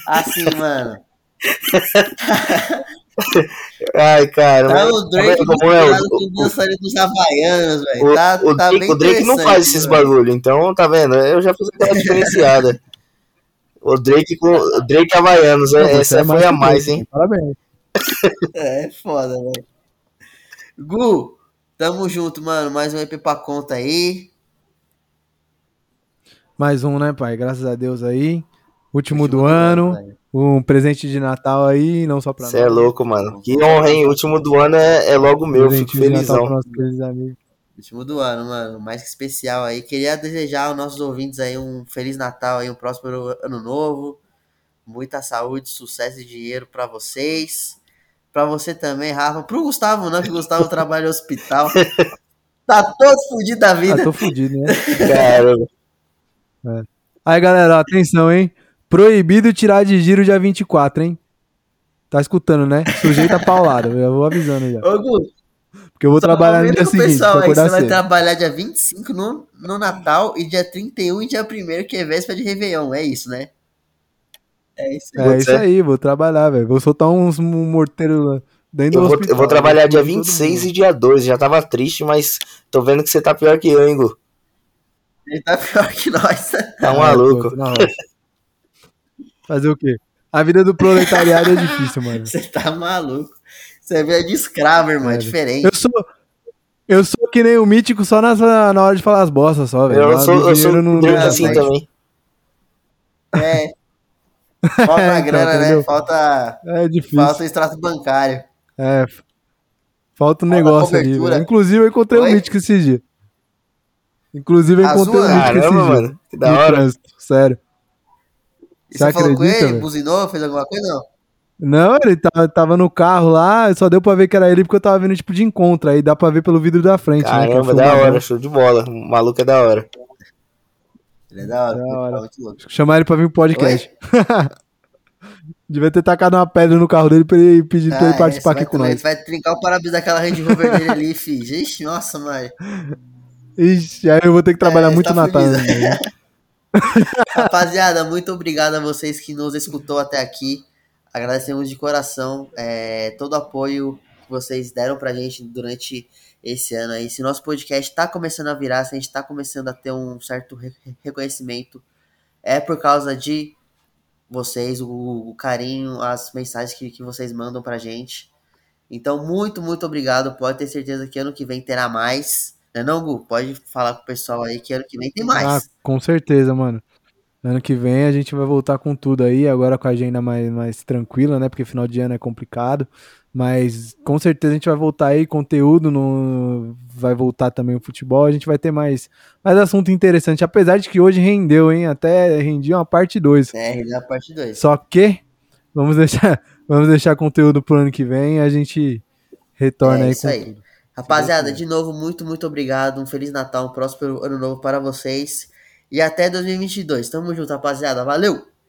Assim, mano. Ai, cara. Tá o Drake como é o dançaria dos Havaianos, velho. Tá, o, tá o Drake não faz esses véio. bagulho, então tá vendo? Eu já fiz aquela diferenciada. O Drake com o Drake Havaianos, é, essa é foi a mais, hein? Parabéns. É foda, velho. Gu, Tamo junto, mano. Mais um EP pra conta aí. Mais um, né, pai? Graças a Deus aí. Último do ano. Um presente de Natal aí, não só pra Você é louco, mano. Que honra, hein? Último do ano é, é logo meu. Fico felizão. Último do ano, mano. Mais que especial aí. Queria desejar aos nossos ouvintes aí um Feliz Natal aí, um próspero ano novo. Muita saúde, sucesso e dinheiro para vocês. Para você também, Rafa. Pro Gustavo, não, que o Gustavo trabalha no hospital. Tá todo fudido da vida. Ah, tô fudido, né? Caramba. É. Aí, galera, atenção, hein? Proibido tirar de giro dia 24, hein? Tá escutando, né? Sujeito a paulada. Eu vou avisando já. Ô, Gu, porque eu vou trabalhar no dia seguinte. Pessoal, aí, você vai trabalhar dia 25 no, no Natal e dia 31 e dia 1 que é véspera de Réveillon. É isso, né? É isso aí. É isso aí, vou trabalhar, velho. Vou soltar uns morteiros lá. Dentro eu, do vou, hospital, eu vou trabalhar dia 26 e dia 2. Já tava triste, mas tô vendo que você tá pior que eu, hein, Gu? Ele tá pior que nós. Tá maluco. Fazer o quê? A vida do proletariado é difícil, mano. Você tá maluco. Você veio de escravo, irmão, é, é diferente. Eu sou, eu sou que nem o mítico só nessa, na hora de falar as bostas, só, velho. Eu, sou, eu sou não, não assim também. É. Falta é, grana, então, né? Falta. É difícil. Falta o extrato bancário. É. Falta um falta negócio ali. Inclusive, eu encontrei o um mítico esse dia. Inclusive, eu encontrei o um mítico esse dia. Mano, que da hora. Trânsito, sério. E você, você falou com ele? Véio? Buzinou? Fez alguma coisa? Não. Não, ele tava, tava no carro lá, só deu pra ver que era ele porque eu tava vendo tipo de encontro. Aí dá pra ver pelo vidro da frente. Né, é Caramba, né, da hora, show de bola. O maluco é da hora. Ele é da hora, da hora. Chamar ele pra vir pro podcast. Devia ter tacado uma pedra no carro dele pra ele pedir ah, pra ele ah, participar aqui com nós. Ele vai trincar o para daquela Range Rover dele ali, fi. Ixi, nossa, mãe. Ixi, aí eu vou ter que trabalhar é, muito tá Natal. Né? Rapaziada, muito obrigado a vocês que nos escutou até aqui. Agradecemos de coração é, todo o apoio que vocês deram pra gente durante esse ano aí. Se nosso podcast tá começando a virar, se a gente tá começando a ter um certo reconhecimento, é por causa de vocês, o, o carinho, as mensagens que, que vocês mandam pra gente. Então, muito, muito obrigado. Pode ter certeza que ano que vem terá mais. Não é não, Gu? Pode falar com o pessoal aí que ano que vem tem mais. Ah, com certeza, mano. Ano que vem a gente vai voltar com tudo aí, agora com a agenda mais, mais tranquila, né? Porque final de ano é complicado. Mas com certeza a gente vai voltar aí, conteúdo, no... vai voltar também o futebol, a gente vai ter mais, mais assunto interessante. Apesar de que hoje rendeu, hein? Até rendia uma parte 2. É, rendeu a parte 2. Só que vamos deixar, vamos deixar conteúdo pro ano que vem e a gente retorna é aí com aí. tudo. Rapaziada, de novo, muito, muito obrigado. Um Feliz Natal, um próspero ano novo para vocês. E até 2022. Tamo junto, rapaziada. Valeu!